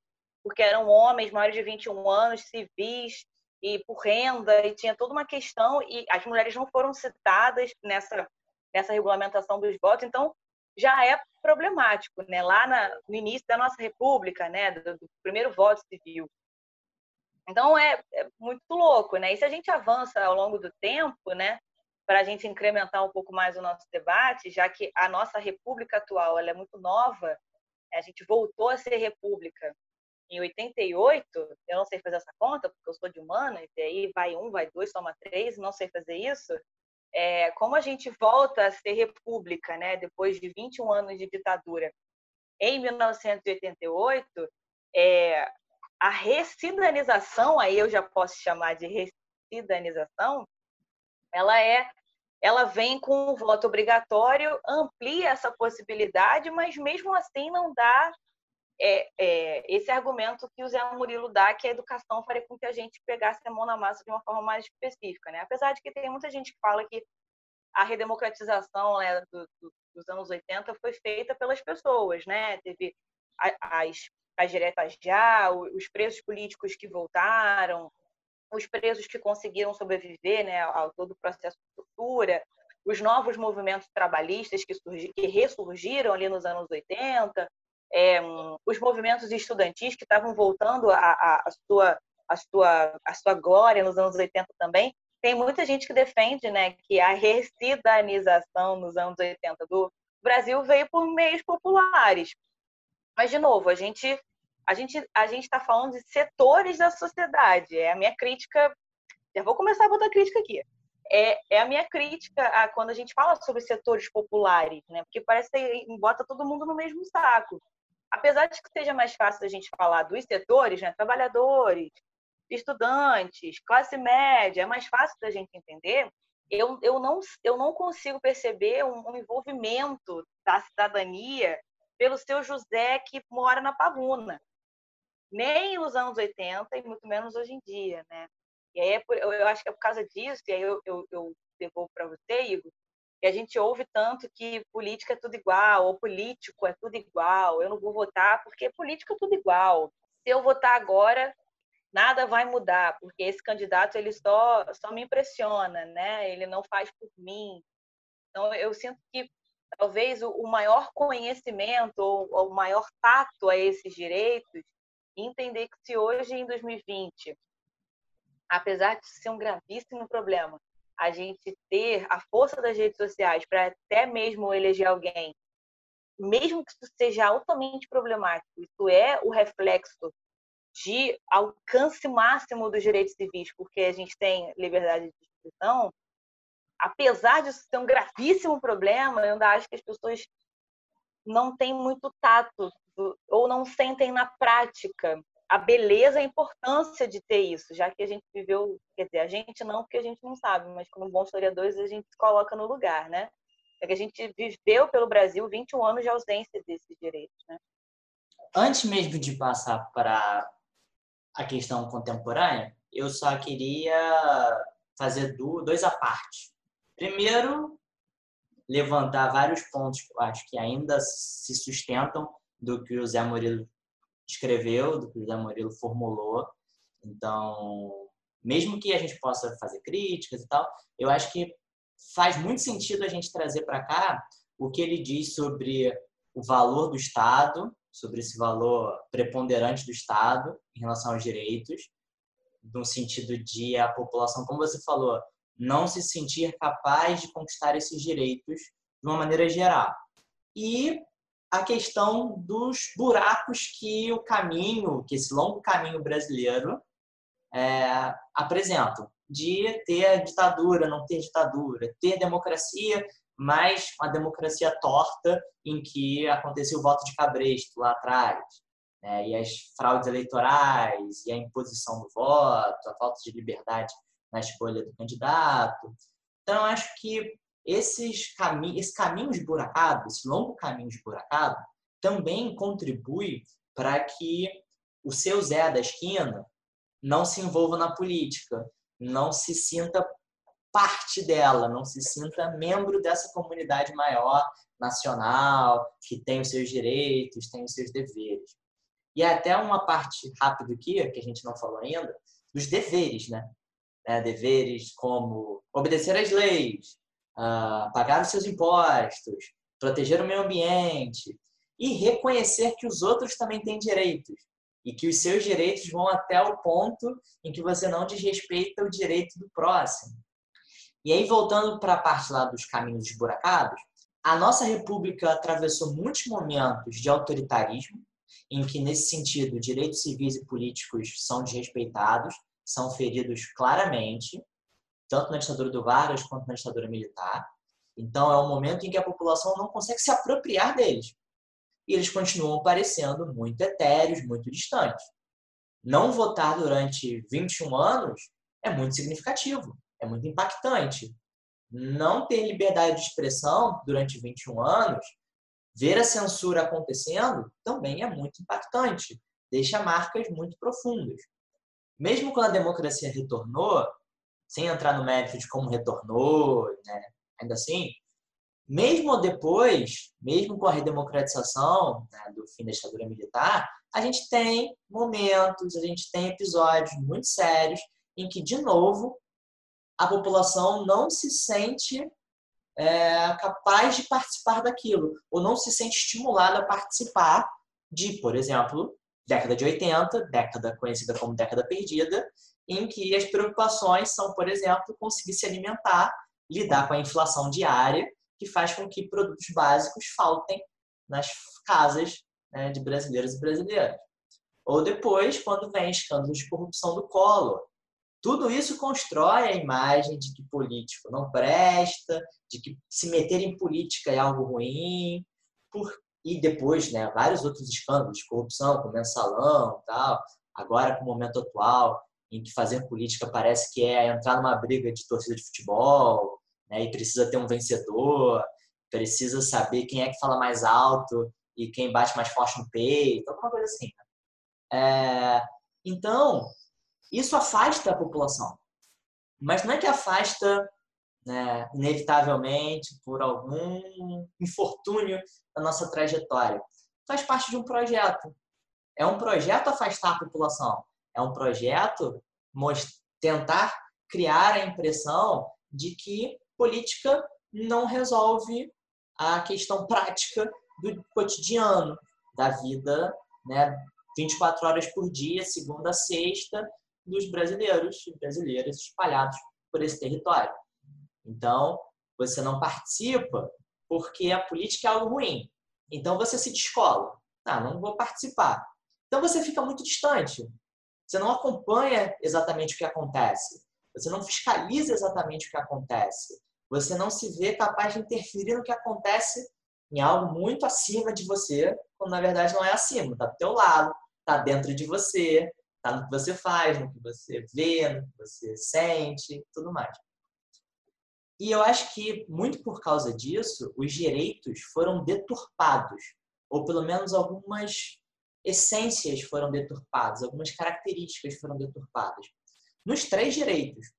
porque eram homens maiores de 21 anos, civis e por renda, e tinha toda uma questão, e as mulheres não foram citadas nessa, nessa regulamentação dos votos, então já é problemático, né? Lá na, no início da nossa república, né? Do, do primeiro voto civil. Então é, é, muito louco, né? E se a gente avança ao longo do tempo, né? Para a gente incrementar um pouco mais o nosso debate, já que a nossa república atual ela é muito nova, a gente voltou a ser república em 88, eu não sei fazer essa conta, porque eu sou de humanas, e aí vai um, vai dois, toma três, não sei fazer isso é, como a gente volta a ser república, né, depois de 21 anos de ditadura, em 1988, é, a recidanização, aí eu já posso chamar de recidanização, ela é ela vem com o voto obrigatório, amplia essa possibilidade, mas mesmo assim não dá é, é, esse argumento que o Zé Murilo dá, que a educação faria com que a gente pegasse a mão na massa de uma forma mais específica. Né? Apesar de que tem muita gente que fala que a redemocratização né, do, do, dos anos 80 foi feita pelas pessoas, né? Teve as, as diretas já, os presos políticos que voltaram, os presos que conseguiram sobreviver né, ao todo o processo de tortura, os novos movimentos trabalhistas que, surgi, que ressurgiram ali nos anos 80, é, os movimentos estudantis que estavam voltando a, sua, sua, sua glória nos anos 80 também. Tem muita gente que defende né, que a recidanização nos anos 80 do Brasil veio por meios populares. Mas, de novo, a gente a gente a gente está falando de setores da sociedade. É a minha crítica. Já vou começar a botar crítica aqui. É, é a minha crítica a quando a gente fala sobre setores populares, né? Porque parece que bota todo mundo no mesmo saco apesar de que seja mais fácil a gente falar dos setores, né, trabalhadores, estudantes, classe média, é mais fácil da gente entender, eu, eu, não, eu não consigo perceber um, um envolvimento da cidadania pelo seu José que mora na Pavuna. Nem nos anos 80 e muito menos hoje em dia, né? E aí é por, eu, acho que é por causa disso, e aí eu, eu, eu devolvo para você, Igor, que a gente ouve tanto que política é tudo igual, ou político é tudo igual, eu não vou votar porque política é tudo igual. Se eu votar agora, nada vai mudar, porque esse candidato ele só, só me impressiona, né? ele não faz por mim. Então, eu sinto que talvez o maior conhecimento ou o maior tato a esses direitos, entender que se hoje, em 2020, apesar de ser um gravíssimo problema, a gente ter a força das redes sociais para até mesmo eleger alguém, mesmo que isso seja altamente problemático, isso é o reflexo de alcance máximo dos direitos civis, porque a gente tem liberdade de expressão, apesar disso ser um gravíssimo problema, eu ainda acho que as pessoas não têm muito tato ou não sentem na prática a beleza, a importância de ter isso, já que a gente viveu, quer dizer, a gente não, porque a gente não sabe, mas como bons historiadores a gente se coloca no lugar, né? É que a gente viveu pelo Brasil 21 anos de ausência desses direitos, né? Antes mesmo de passar para a questão contemporânea, eu só queria fazer dois à parte. Primeiro, levantar vários pontos que eu acho que ainda se sustentam do que o Zé Murilo escreveu, do que o José Murilo formulou. Então, mesmo que a gente possa fazer críticas e tal, eu acho que faz muito sentido a gente trazer para cá o que ele diz sobre o valor do Estado, sobre esse valor preponderante do Estado em relação aos direitos, no sentido de a população, como você falou, não se sentir capaz de conquistar esses direitos de uma maneira geral. E a questão dos buracos que o caminho, que esse longo caminho brasileiro é, apresentam, de ter ditadura, não ter ditadura, ter democracia, mas uma democracia torta em que aconteceu o voto de cabresto lá atrás, né? e as fraudes eleitorais, e a imposição do voto, a falta de liberdade na escolha do candidato. Então, acho que esses caminhos, esse caminho esburacado, esse longo caminho esburacado, também contribui para que o seu Zé da esquina não se envolva na política, não se sinta parte dela, não se sinta membro dessa comunidade maior, nacional, que tem os seus direitos, tem os seus deveres. E até uma parte rápida aqui, que a gente não falou ainda, dos deveres, né? É, deveres como obedecer às leis, uh, pagar os seus impostos, proteger o meio ambiente e reconhecer que os outros também têm direitos e que os seus direitos vão até o ponto em que você não desrespeita o direito do próximo. E aí, voltando para a parte lá dos caminhos esburacados, a nossa república atravessou muitos momentos de autoritarismo, em que, nesse sentido, direitos civis e políticos são desrespeitados, são feridos claramente, tanto na ditadura do Vargas quanto na ditadura militar. Então, é um momento em que a população não consegue se apropriar deles. E eles continuam parecendo muito etéreos, muito distantes. Não votar durante 21 anos é muito significativo é muito impactante. Não ter liberdade de expressão durante 21 anos, ver a censura acontecendo, também é muito impactante. Deixa marcas muito profundas. Mesmo quando a democracia retornou, sem entrar no mérito de como retornou, né? ainda assim, mesmo depois, mesmo com a redemocratização né, do fim da ditadura militar, a gente tem momentos, a gente tem episódios muito sérios em que, de novo, a população não se sente é, capaz de participar daquilo, ou não se sente estimulada a participar de, por exemplo, década de 80, década conhecida como década perdida, em que as preocupações são, por exemplo, conseguir se alimentar, lidar com a inflação diária, que faz com que produtos básicos faltem nas casas né, de brasileiros e brasileiras. Ou depois, quando vem escândalos de corrupção do Collor, tudo isso constrói a imagem de que político não presta, de que se meter em política é algo ruim, por... e depois, né, vários outros escândalos de corrupção, como mensalão, tal. Agora, com o momento atual, em que fazer política parece que é entrar numa briga de torcida de futebol, né, e precisa ter um vencedor, precisa saber quem é que fala mais alto e quem bate mais forte no peito, alguma coisa assim. Né? É... Então, isso afasta a população. Mas não é que afasta né, inevitavelmente por algum infortúnio da nossa trajetória. Faz parte de um projeto. É um projeto afastar a população. É um projeto tentar criar a impressão de que política não resolve a questão prática do cotidiano, da vida né, 24 horas por dia, segunda a sexta, dos brasileiros e brasileiras espalhados por esse território. Então, você não participa porque a política é algo ruim. Então, você se descola. Ah, não vou participar. Então, você fica muito distante. Você não acompanha exatamente o que acontece. Você não fiscaliza exatamente o que acontece. Você não se vê capaz de interferir no que acontece em algo muito acima de você, quando na verdade não é acima, está do teu lado, está dentro de você, Está no que você faz, no que você vê, no que você sente, tudo mais. E eu acho que, muito por causa disso, os direitos foram deturpados, ou pelo menos algumas essências foram deturpadas, algumas características foram deturpadas. Nos três direitos.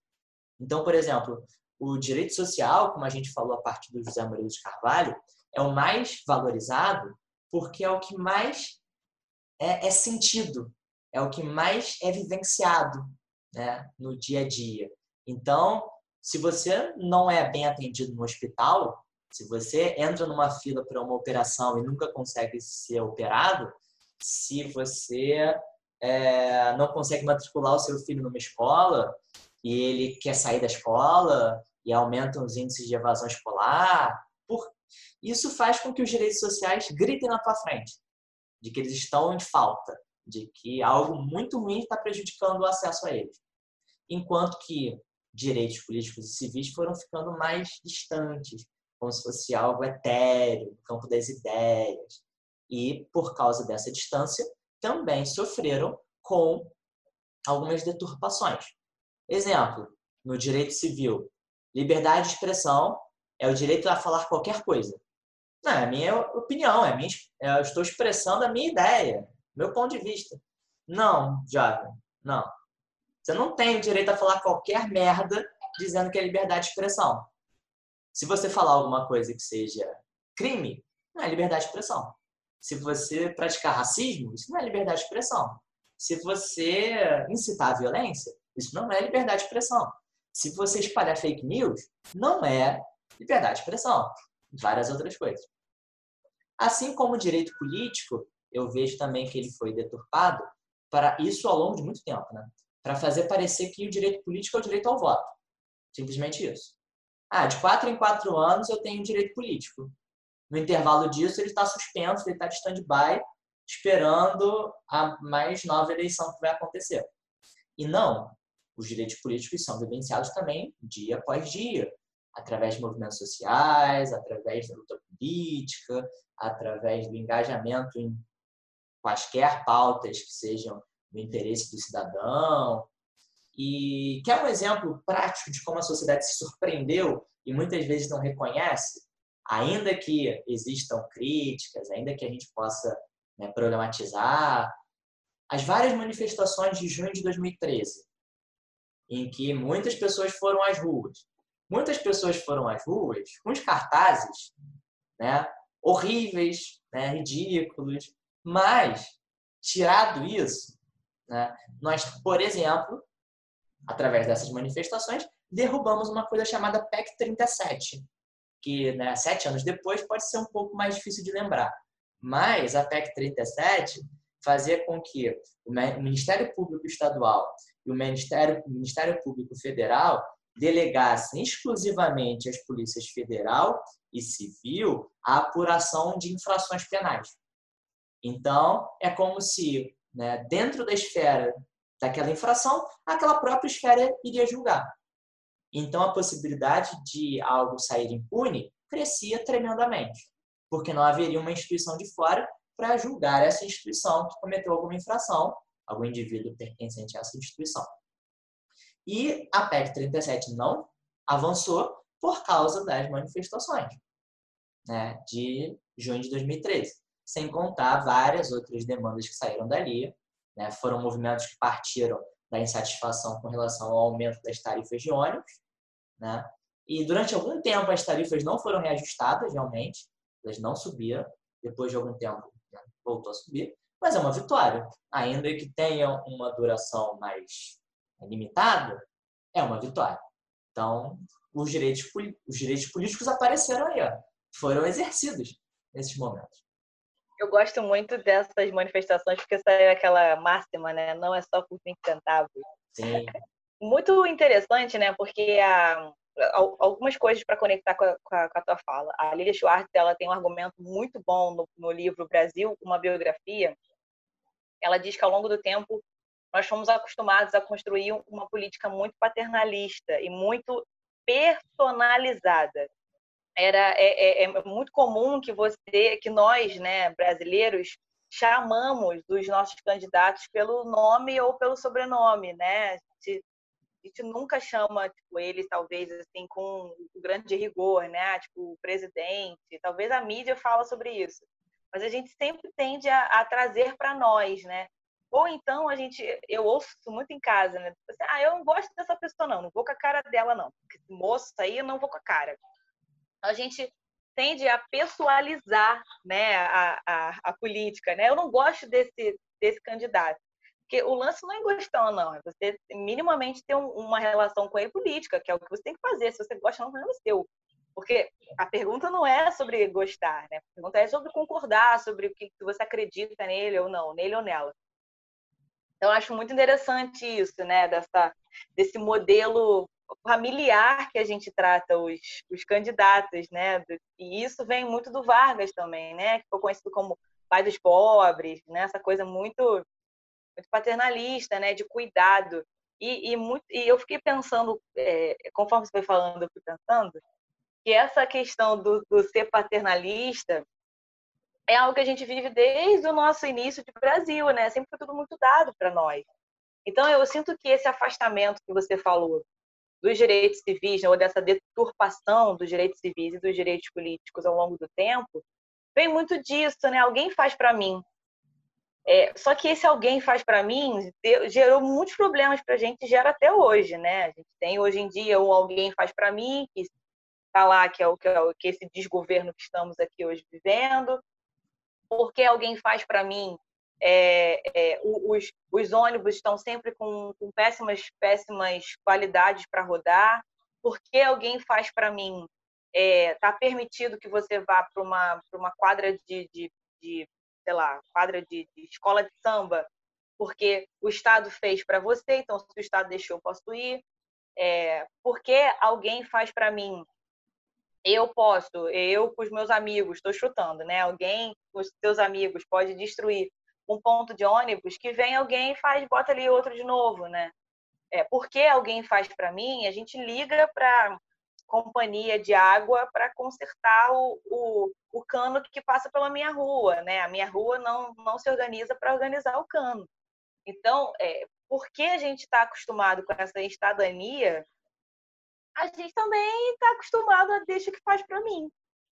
Então, por exemplo, o direito social, como a gente falou a partir do José Moreira de Carvalho, é o mais valorizado porque é o que mais é, é sentido, é o que mais é vivenciado. né, no dia a dia. Então, se você não é bem atendido no hospital, se você entra numa fila para uma operação e nunca consegue ser operado, se você é, não consegue matricular o seu filho numa escola e ele quer sair da escola e aumentam os índices de evasão escolar, por... isso faz com que os direitos sociais gritem na tua frente, de que eles estão em falta, de que algo muito ruim está prejudicando o acesso a eles. Enquanto que direitos políticos e civis foram ficando mais distantes, como se fosse algo etéreo, no campo das ideias. E, por causa dessa distância, também sofreram com algumas deturpações. Exemplo, no direito civil, liberdade de expressão é o direito a falar qualquer coisa. Não, é a minha opinião, é minha, eu estou expressando a minha ideia, meu ponto de vista. Não, jovem, não. Você não tem o direito a falar qualquer merda dizendo que é liberdade de expressão. Se você falar alguma coisa que seja crime, não é liberdade de expressão. Se você praticar racismo, isso não é liberdade de expressão. Se você incitar a violência, isso não é liberdade de expressão. Se você espalhar fake news, não é liberdade de expressão. Várias outras coisas. Assim como o direito político, eu vejo também que ele foi deturpado para isso ao longo de muito tempo, né? para fazer parecer que o direito político é o direito ao voto. Simplesmente isso. Ah, de quatro em quatro anos eu tenho direito político. No intervalo disso, ele está suspenso, ele está de stand-by, esperando a mais nova eleição que vai acontecer. E não, os direitos políticos são vivenciados também dia após dia, através de movimentos sociais, através da luta política, através do engajamento em quaisquer pautas que sejam do interesse do cidadão. E quer um exemplo prático de como a sociedade se surpreendeu e muitas vezes não reconhece? Ainda que existam críticas, ainda que a gente possa né, problematizar, as várias manifestações de junho de 2013, em que muitas pessoas foram às ruas. Muitas pessoas foram às ruas com os cartazes né, horríveis, né, ridículos, mas, tirado isso, né? Nós, por exemplo, através dessas manifestações, derrubamos uma coisa chamada PEC 37, que né, sete anos depois pode ser um pouco mais difícil de lembrar. Mas a PEC 37 fazia com que o Ministério Público Estadual e o Ministério, o Ministério Público Federal delegassem exclusivamente às polícias federal e civil a apuração de infrações penais. Então, é como se né, dentro da esfera daquela infração, aquela própria esfera iria julgar. Então, a possibilidade de algo sair impune crescia tremendamente, porque não haveria uma instituição de fora para julgar essa instituição que cometeu alguma infração, algum indivíduo pertencente a essa instituição. E a PEC 37 não avançou por causa das manifestações né, de junho de 2013 sem contar várias outras demandas que saíram dali. Né? Foram movimentos que partiram da insatisfação com relação ao aumento das tarifas de ônibus. Né? E durante algum tempo as tarifas não foram reajustadas realmente, elas não subiram. Depois de algum tempo né? voltou a subir, mas é uma vitória. Ainda que tenha uma duração mais limitada, é uma vitória. Então, os direitos, os direitos políticos apareceram aí, ó. foram exercidos nesses momentos. Eu gosto muito dessas manifestações porque saiu aquela máxima, né? Não é só por 20 centavos. Sim. Muito interessante, né? Porque a, algumas coisas para conectar com a, com, a, com a, tua fala. A Lilia Schwartz ela tem um argumento muito bom no, no livro Brasil, uma biografia. Ela diz que ao longo do tempo nós fomos acostumados a construir uma política muito paternalista e muito personalizada era é, é, é, muito comum que você, que nós, né, brasileiros, chamamos os nossos candidatos pelo nome ou pelo sobrenome, né? A gente, a gente nunca chama tipo ele talvez assim com grande rigor, né? Tipo o presidente. Talvez a mídia fala sobre isso, mas a gente sempre tende a, a trazer para nós, né? Ou então a gente, eu ouço muito em casa, né? Assim, ah, eu não gosto dessa pessoa não, não vou com a cara dela não. Moço aí eu não vou com a cara a gente tende a pessoalizar né, a, a, a, política. Né? Eu não gosto desse, desse candidato. Porque o lance não é gostar ou não, é você minimamente ter um, uma relação com ele política, que é o que você tem que fazer. Se você gosta, não, é problema seu. Porque a pergunta não é sobre gostar, né? A pergunta é sobre concordar, sobre o que você acredita nele ou não, nele ou nela. Então, acho muito interessante isso, né? Dessa, desse modelo familiar que a gente trata os, os candidatos, né? E isso vem muito do Vargas também, né? Que foi conhecido como pai dos pobres, né? Essa coisa muito, muito paternalista, né? De cuidado. E, e, muito, e eu fiquei pensando, é, conforme você foi falando, eu fui pensando, que essa questão do, do ser paternalista é algo que a gente vive desde o nosso início de Brasil, né? Sempre foi tudo muito dado para nós. Então, eu sinto que esse afastamento que você falou dos direitos civis, né, ou dessa deturpação dos direitos civis e dos direitos políticos ao longo do tempo, vem muito disso, né? Alguém faz para mim. É, só que esse alguém faz para mim gerou muitos problemas para a gente, gera até hoje, né? A gente tem hoje em dia o alguém faz para mim, que está lá, que é, o, que é o que esse desgoverno que estamos aqui hoje vivendo porque alguém faz para mim. É, é, os, os, ônibus estão sempre com, com péssimas, péssimas qualidades para rodar. Porque alguém faz para mim. Está é, tá permitido que você vá para uma, uma quadra de, de, de, sei lá, quadra de, de escola de samba, porque o Estado fez para você, então se o Estado deixou, eu posso ir. É, porque alguém faz para mim eu posso, eu com os meus amigos, estou chutando, né? Alguém com os seus amigos pode destruir um ponto de ônibus que vem alguém faz, bota ali outro de novo, né? É, porque alguém faz para mim, a gente liga para companhia de água para consertar o, o, o, cano que passa pela minha rua, né? A minha rua não, não se organiza para organizar o cano. Então, é, porque a gente está acostumado com essa estadania, a gente também está acostumado a deixar que faz para mim.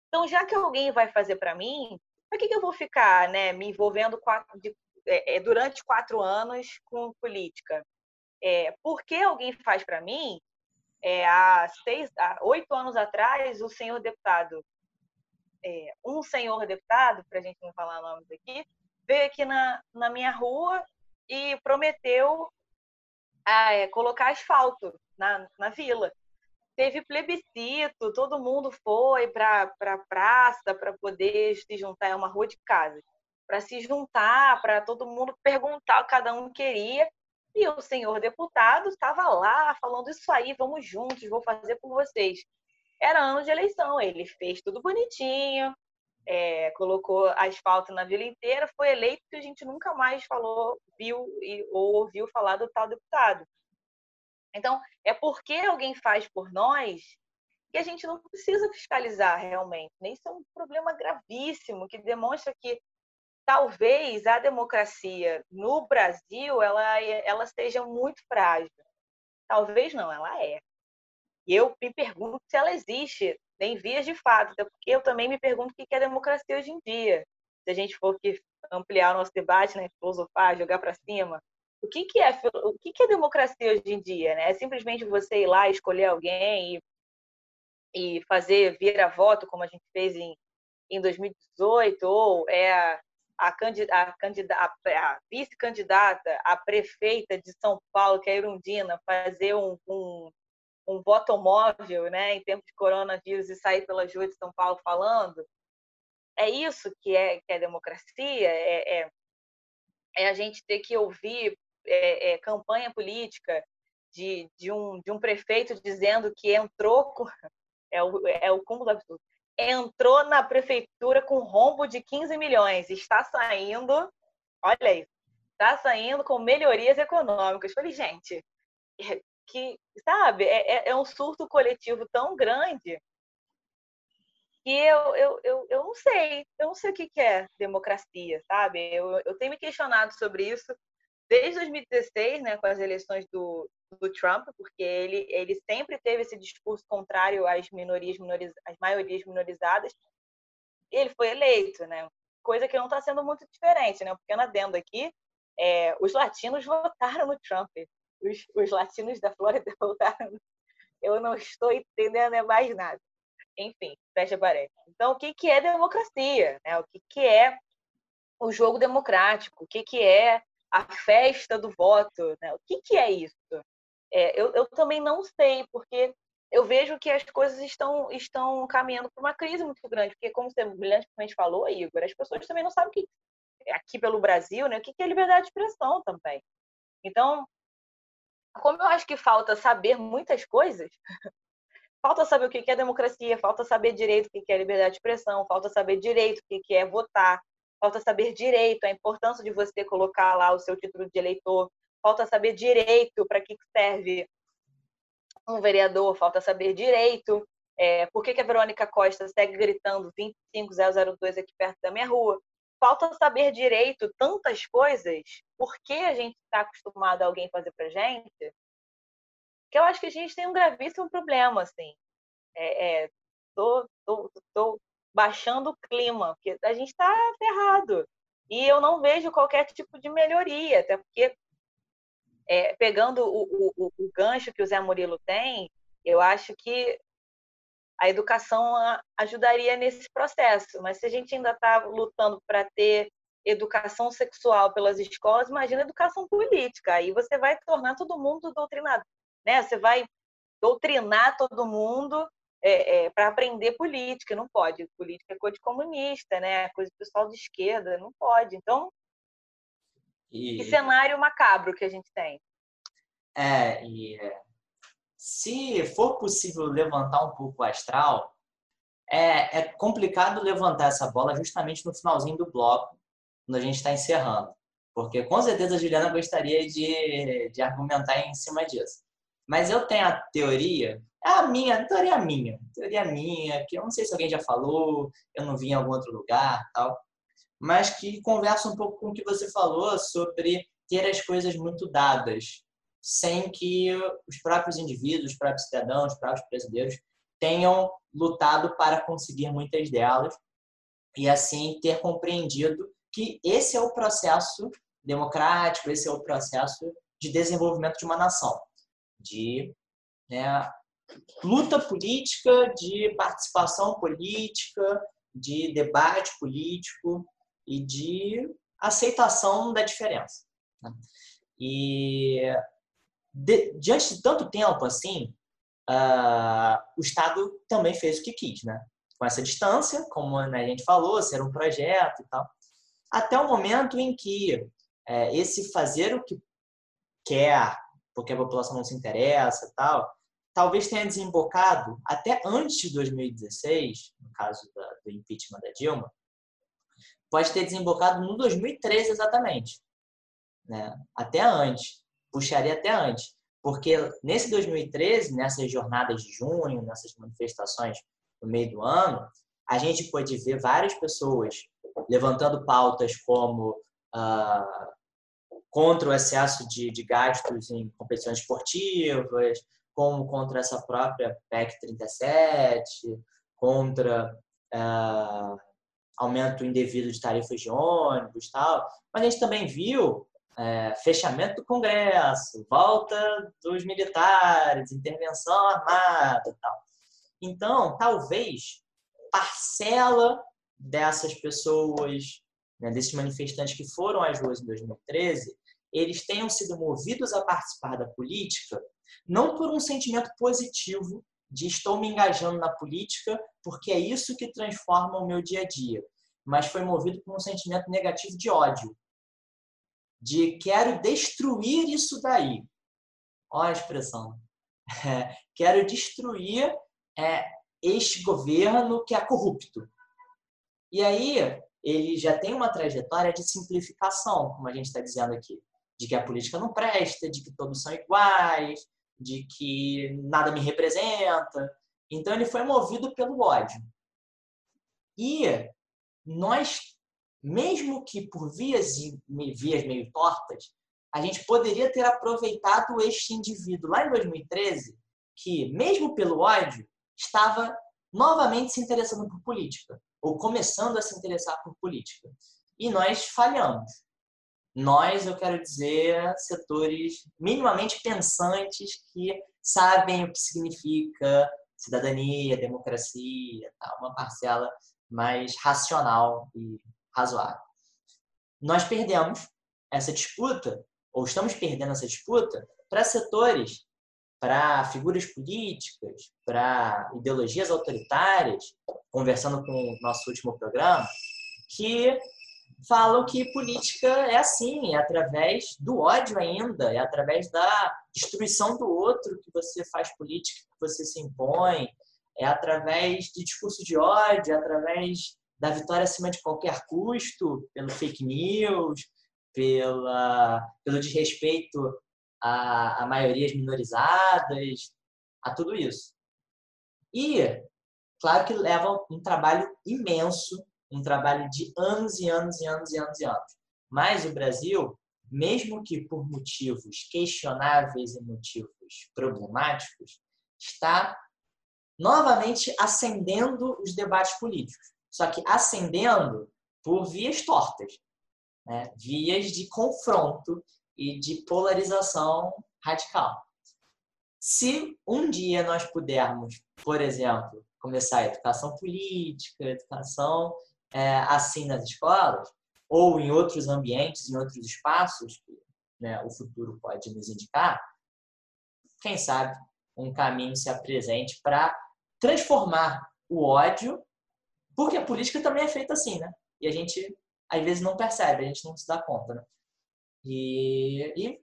Então, já que alguém vai fazer para mim, por que, que eu vou ficar né, me envolvendo quatro, de, é, é, durante quatro anos com política? É, porque alguém faz para mim, é, há, seis, há oito anos atrás, o senhor deputado, é, um senhor deputado, para a gente não falar nomes aqui, veio aqui na, na minha rua e prometeu ah, é, colocar asfalto na, na vila teve plebiscito, todo mundo foi para a pra praça para poder se juntar, é uma rua de casa, para se juntar, para todo mundo perguntar o que cada um queria. E o senhor deputado estava lá falando isso aí, vamos juntos, vou fazer por vocês. Era ano de eleição, ele fez tudo bonitinho, é, colocou asfalto na vila inteira, foi eleito e a gente nunca mais falou, viu ou ouviu falar do tal deputado. Então, é porque alguém faz por nós que a gente não precisa fiscalizar realmente. Né? Isso é um problema gravíssimo que demonstra que talvez a democracia no Brasil ela, ela seja muito frágil. Talvez não, ela é. E eu me pergunto se ela existe em vias de fato, porque eu também me pergunto o que é democracia hoje em dia. Se a gente for ampliar o nosso debate, né, filosofar, jogar para cima, o que, que é o que, que é democracia hoje em dia, né? É simplesmente você ir lá escolher alguém e, e fazer vira voto como a gente fez em, em 2018 ou é a, a, candida, a, vice-candidata a prefeita de São Paulo, que é a Irundina, fazer um, um, um voto móvel né, em tempo de coronavírus e sair pelas ruas de São Paulo falando. É isso que é, que é democracia? É, é, é a gente ter que ouvir é, é, campanha política de, de, um, de um prefeito dizendo que entrou com, é o, é o cúmulo absurdo, entrou na prefeitura com rombo de 15 milhões, está saindo, olha isso, está saindo com melhorias econômicas. Falei, gente, é, que, sabe, é, é, é um surto coletivo tão grande que eu, eu, eu, eu não sei, eu não sei o que é democracia, sabe? Eu, eu tenho me questionado sobre isso desde 2016, né, com as eleições do, do Trump, porque ele, ele sempre teve esse discurso contrário às minorias, minoriz, às maiorias minorizadas, ele foi eleito, né? Coisa que não está sendo muito diferente, né? Porque adendo aqui, é, os latinos votaram no Trump, os, os latinos da Flórida votaram. Eu não estou entendendo mais nada. Enfim, fecha parede. Então, o que, que é democracia? Né? O que, que é o jogo democrático? O que, que é a festa do voto. Né? O que, que é isso? É, eu, eu também não sei, porque eu vejo que as coisas estão, estão caminhando para uma crise muito grande, porque, como você brilhantemente falou, Igor, as pessoas também não sabem o que, aqui pelo Brasil, né, o que é liberdade de expressão também. Então, como eu acho que falta saber muitas coisas, falta saber o que é democracia, falta saber direito o que é liberdade de expressão, falta saber direito o que é votar, falta saber direito a importância de você colocar lá o seu título de eleitor, falta saber direito para que serve um vereador, falta saber direito é, por que, que a Verônica Costa segue gritando 25002 aqui perto da minha rua. Falta saber direito tantas coisas, por que a gente está acostumado a alguém fazer para gente, que eu acho que a gente tem um gravíssimo problema, assim. É, é, tô, tô, tô baixando o clima, porque a gente está ferrado. E eu não vejo qualquer tipo de melhoria, até porque é, pegando o, o, o, gancho que o Zé Murilo tem, eu acho que a educação ajudaria nesse processo. Mas se a gente ainda está lutando para ter educação sexual pelas escolas, imagina educação política. Aí você vai tornar todo mundo doutrinado. Né? Você vai doutrinar todo mundo é, é, para aprender política. Não pode. Política é coisa de comunista, né? coisa do pessoal de esquerda. Não pode. Então, e... Que cenário macabro que a gente tem. É, e se for possível levantar um pouco o astral, é, é complicado levantar essa bola justamente no finalzinho do bloco, quando a gente está encerrando. Porque com certeza a Juliana gostaria de, de argumentar em cima disso. Mas eu tenho a teoria, é a minha, teoria minha, a teoria minha, que eu não sei se alguém já falou, eu não vi em algum outro lugar tal. Mas que conversa um pouco com o que você falou sobre ter as coisas muito dadas, sem que os próprios indivíduos, os próprios cidadãos, os próprios brasileiros tenham lutado para conseguir muitas delas e assim ter compreendido que esse é o processo democrático, esse é o processo de desenvolvimento de uma nação, de né, luta política, de participação política, de debate político, e de aceitação da diferença. Né? E de, diante de tanto tempo assim, uh, o Estado também fez o que quis, né? Com essa distância, como a gente falou, ser um projeto e tal, até o momento em que é, esse fazer o que quer, porque a população não se interessa e tal, talvez tenha desembocado até antes de 2016, no caso da, do impeachment da Dilma, pode ter desembocado no 2013 exatamente. Né? Até antes. Puxaria até antes. Porque nesse 2013, nessas jornadas de junho, nessas manifestações no meio do ano, a gente pôde ver várias pessoas levantando pautas como ah, contra o excesso de, de gastos em competições esportivas, como contra essa própria PEC 37, contra ah, aumento indevido de tarifas de ônibus tal, mas a gente também viu é, fechamento do Congresso, volta dos militares, intervenção armada tal. Então, talvez parcela dessas pessoas, né, desses manifestantes que foram às ruas em 2013, eles tenham sido movidos a participar da política não por um sentimento positivo de estou me engajando na política porque é isso que transforma o meu dia a dia, mas foi movido por um sentimento negativo de ódio, de quero destruir isso daí. Olha a expressão. É, quero destruir é, este governo que é corrupto. E aí ele já tem uma trajetória de simplificação, como a gente está dizendo aqui, de que a política não presta, de que todos são iguais, de que nada me representa. Então ele foi movido pelo ódio. E nós, mesmo que por vias, vias meio tortas, a gente poderia ter aproveitado este indivíduo lá em 2013, que, mesmo pelo ódio, estava novamente se interessando por política, ou começando a se interessar por política. E nós falhamos. Nós, eu quero dizer, setores minimamente pensantes que sabem o que significa cidadania, democracia, uma parcela mais racional e razoável. Nós perdemos essa disputa, ou estamos perdendo essa disputa, para setores, para figuras políticas, para ideologias autoritárias, conversando com o nosso último programa, que falam que política é assim, é através do ódio ainda, é através da destruição do outro que você faz política, que você se impõe, é através de discurso de ódio, é através da vitória acima de qualquer custo, pelo fake news, pela, pelo desrespeito a, a maiorias minorizadas, a tudo isso. E, claro que leva um trabalho imenso um trabalho de anos e anos e anos e anos e anos. Mas o Brasil, mesmo que por motivos questionáveis e motivos problemáticos, está novamente acendendo os debates políticos. Só que acendendo por vias tortas, né? vias de confronto e de polarização radical. Se um dia nós pudermos, por exemplo, começar a educação política, educação é, assim nas escolas, ou em outros ambientes, em outros espaços que né, o futuro pode nos indicar, quem sabe um caminho se apresente para transformar o ódio, porque a política também é feita assim, né? E a gente às vezes não percebe, a gente não se dá conta, né? E, e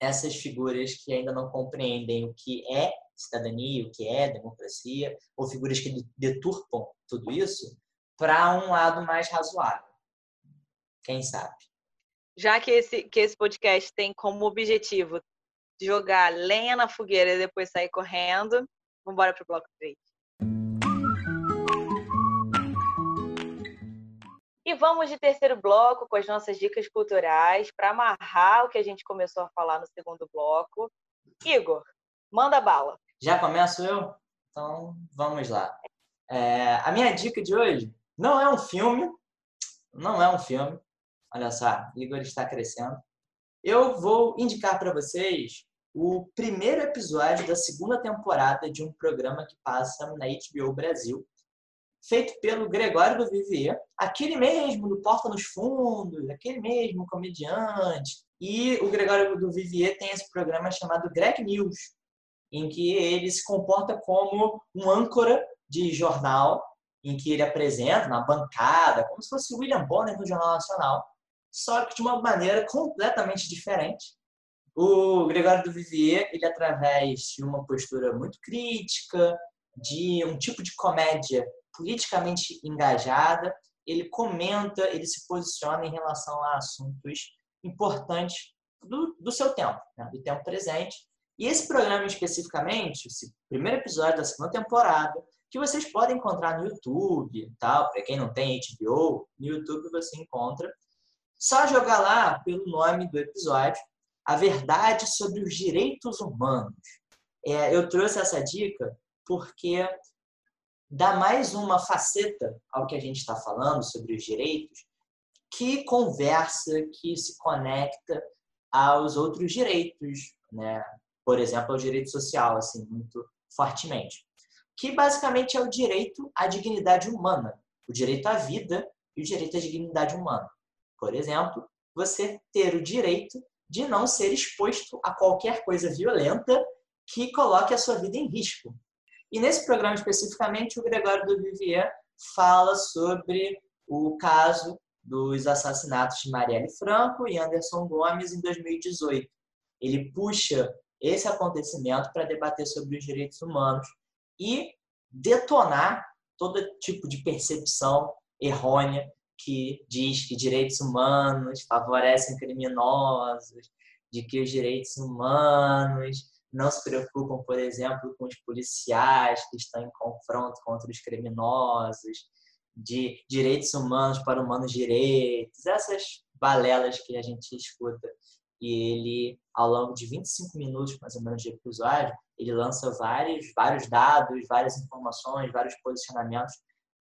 essas figuras que ainda não compreendem o que é cidadania, o que é democracia, ou figuras que deturpam tudo isso, para um lado mais razoável. Quem sabe? Já que esse, que esse podcast tem como objetivo jogar lenha na fogueira e depois sair correndo, vamos embora para o bloco 3. E vamos de terceiro bloco com as nossas dicas culturais para amarrar o que a gente começou a falar no segundo bloco. Igor, manda bala. Já começo eu? Então vamos lá. É, a minha dica de hoje não é um filme, não é um filme. Olha só, Igor está crescendo. Eu vou indicar para vocês o primeiro episódio da segunda temporada de um programa que passa na HBO Brasil, feito pelo Gregório do Vivier, aquele mesmo do Porta nos Fundos, aquele mesmo comediante. E o Gregório do Vivier tem esse programa chamado Greg News, em que ele se comporta como um âncora de jornal em que ele apresenta na bancada, como se fosse William Bonner no Jornal Nacional, só que de uma maneira completamente diferente. O Gregório do Vivier, ele através de uma postura muito crítica, de um tipo de comédia politicamente engajada, ele comenta, ele se posiciona em relação a assuntos importantes do, do seu tempo, né? do tempo presente. E esse programa especificamente, esse primeiro episódio da segunda temporada, que vocês podem encontrar no YouTube, tal. Para quem não tem HBO, no YouTube você encontra. Só jogar lá pelo nome do episódio, a verdade sobre os direitos humanos. É, eu trouxe essa dica porque dá mais uma faceta ao que a gente está falando sobre os direitos, que conversa, que se conecta aos outros direitos, né? Por exemplo, ao direito social, assim, muito fortemente que basicamente é o direito à dignidade humana, o direito à vida e o direito à dignidade humana. Por exemplo, você ter o direito de não ser exposto a qualquer coisa violenta que coloque a sua vida em risco. E nesse programa especificamente, o Gregório do Vivier fala sobre o caso dos assassinatos de Marielle Franco e Anderson Gomes em 2018. Ele puxa esse acontecimento para debater sobre os direitos humanos e detonar todo tipo de percepção errônea que diz que direitos humanos favorecem criminosos, de que os direitos humanos não se preocupam, por exemplo, com os policiais que estão em confronto contra os criminosos, de direitos humanos para humanos direitos, essas balelas que a gente escuta e ele, ao longo de 25 minutos, mais ou menos, de episódio, ele lança vários, vários dados, várias informações, vários posicionamentos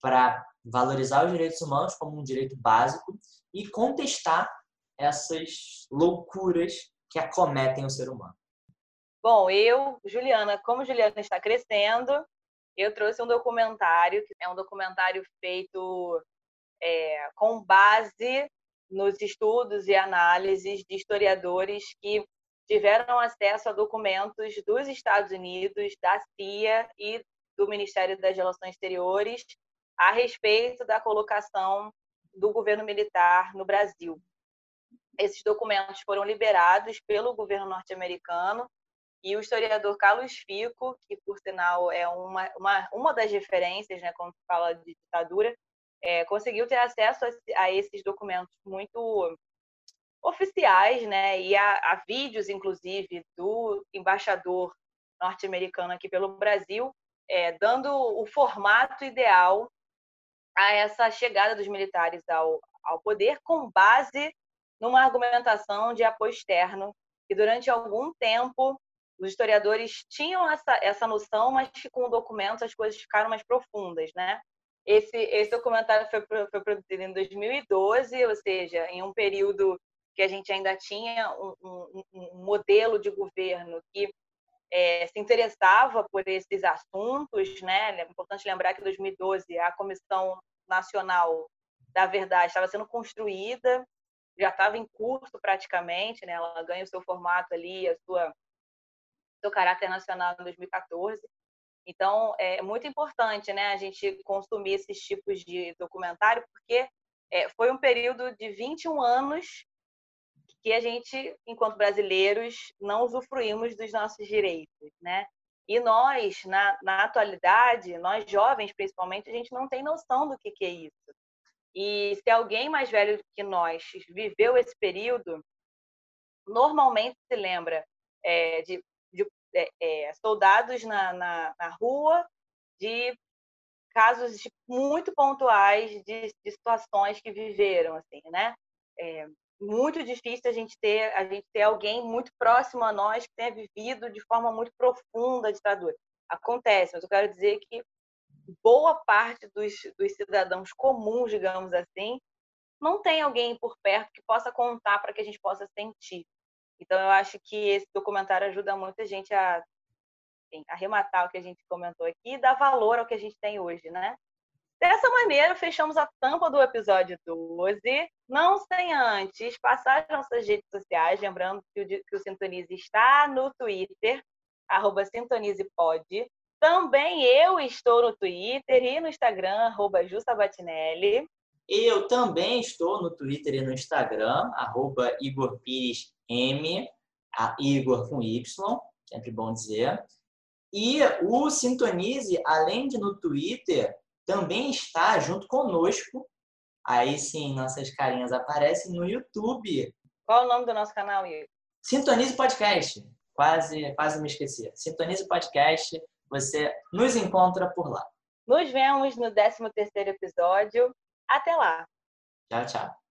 para valorizar os direitos humanos como um direito básico e contestar essas loucuras que acometem o ser humano. Bom, eu, Juliana, como Juliana está crescendo, eu trouxe um documentário, que é um documentário feito é, com base nos estudos e análises de historiadores que tiveram acesso a documentos dos Estados Unidos, da CIA e do Ministério das Relações Exteriores a respeito da colocação do governo militar no Brasil. Esses documentos foram liberados pelo governo norte-americano e o historiador Carlos Fico, que por sinal é uma, uma, uma das referências né, quando se fala de ditadura, é, conseguiu ter acesso a, a, esses documentos muito oficiais, né, e a, a vídeos, inclusive, do embaixador norte-americano aqui pelo Brasil, é, dando o formato ideal a essa chegada dos militares ao, ao poder com base numa argumentação de apoio externo, que durante algum tempo os historiadores tinham essa, essa noção, mas com o documento as coisas ficaram mais profundas, né? Esse, esse documentário foi, foi produzido em 2012, ou seja, em um período que a gente ainda tinha um, um, um modelo de governo que é, se interessava por esses assuntos, né? É importante lembrar que em 2012 a Comissão Nacional da Verdade estava sendo construída, já estava em curso praticamente, né? Ela ganha o seu formato ali, a sua seu caráter nacional em 2014. Então, é muito importante, né, a gente consumir esses tipos de documentário, porque é, foi um período de 21 anos que a gente, enquanto brasileiros, não usufruímos dos nossos direitos, né? E nós, na, na atualidade, nós jovens principalmente, a gente não tem noção do que, que é isso. E se alguém mais velho que nós viveu esse período, normalmente se lembra é, de, de é, é soldados na, na, na, rua, de casos muito pontuais de, de situações que viveram, assim, né? É, muito difícil a gente ter a gente ter alguém muito próximo a nós que tenha vivido de forma muito profunda a ditadura. Acontece, mas eu quero dizer que boa parte dos, dos cidadãos comuns, digamos assim, não tem alguém por perto que possa contar para que a gente possa sentir. Então, eu acho que esse documentário ajuda muito a gente a enfim, arrematar o que a gente comentou aqui e dar valor ao que a gente tem hoje, né? Dessa maneira, fechamos a tampa do episódio 12. Não sem antes passar as nossas redes sociais, lembrando que o, que o Sintonize está no Twitter, arroba sintonizepod. Também eu estou no Twitter e no Instagram, arroba Justabatinelli. Eu também estou no Twitter e no Instagram, arroba Igor Pires M, Igor com Y, sempre bom dizer. E o Sintonize, além de no Twitter, também está junto conosco. Aí sim, nossas carinhas aparecem no YouTube. Qual é o nome do nosso canal, Igor? Sintonize Podcast. Quase, quase me esqueci. Sintonize Podcast. Você nos encontra por lá. Nos vemos no 13 terceiro episódio. Até lá. Tchau, tchau.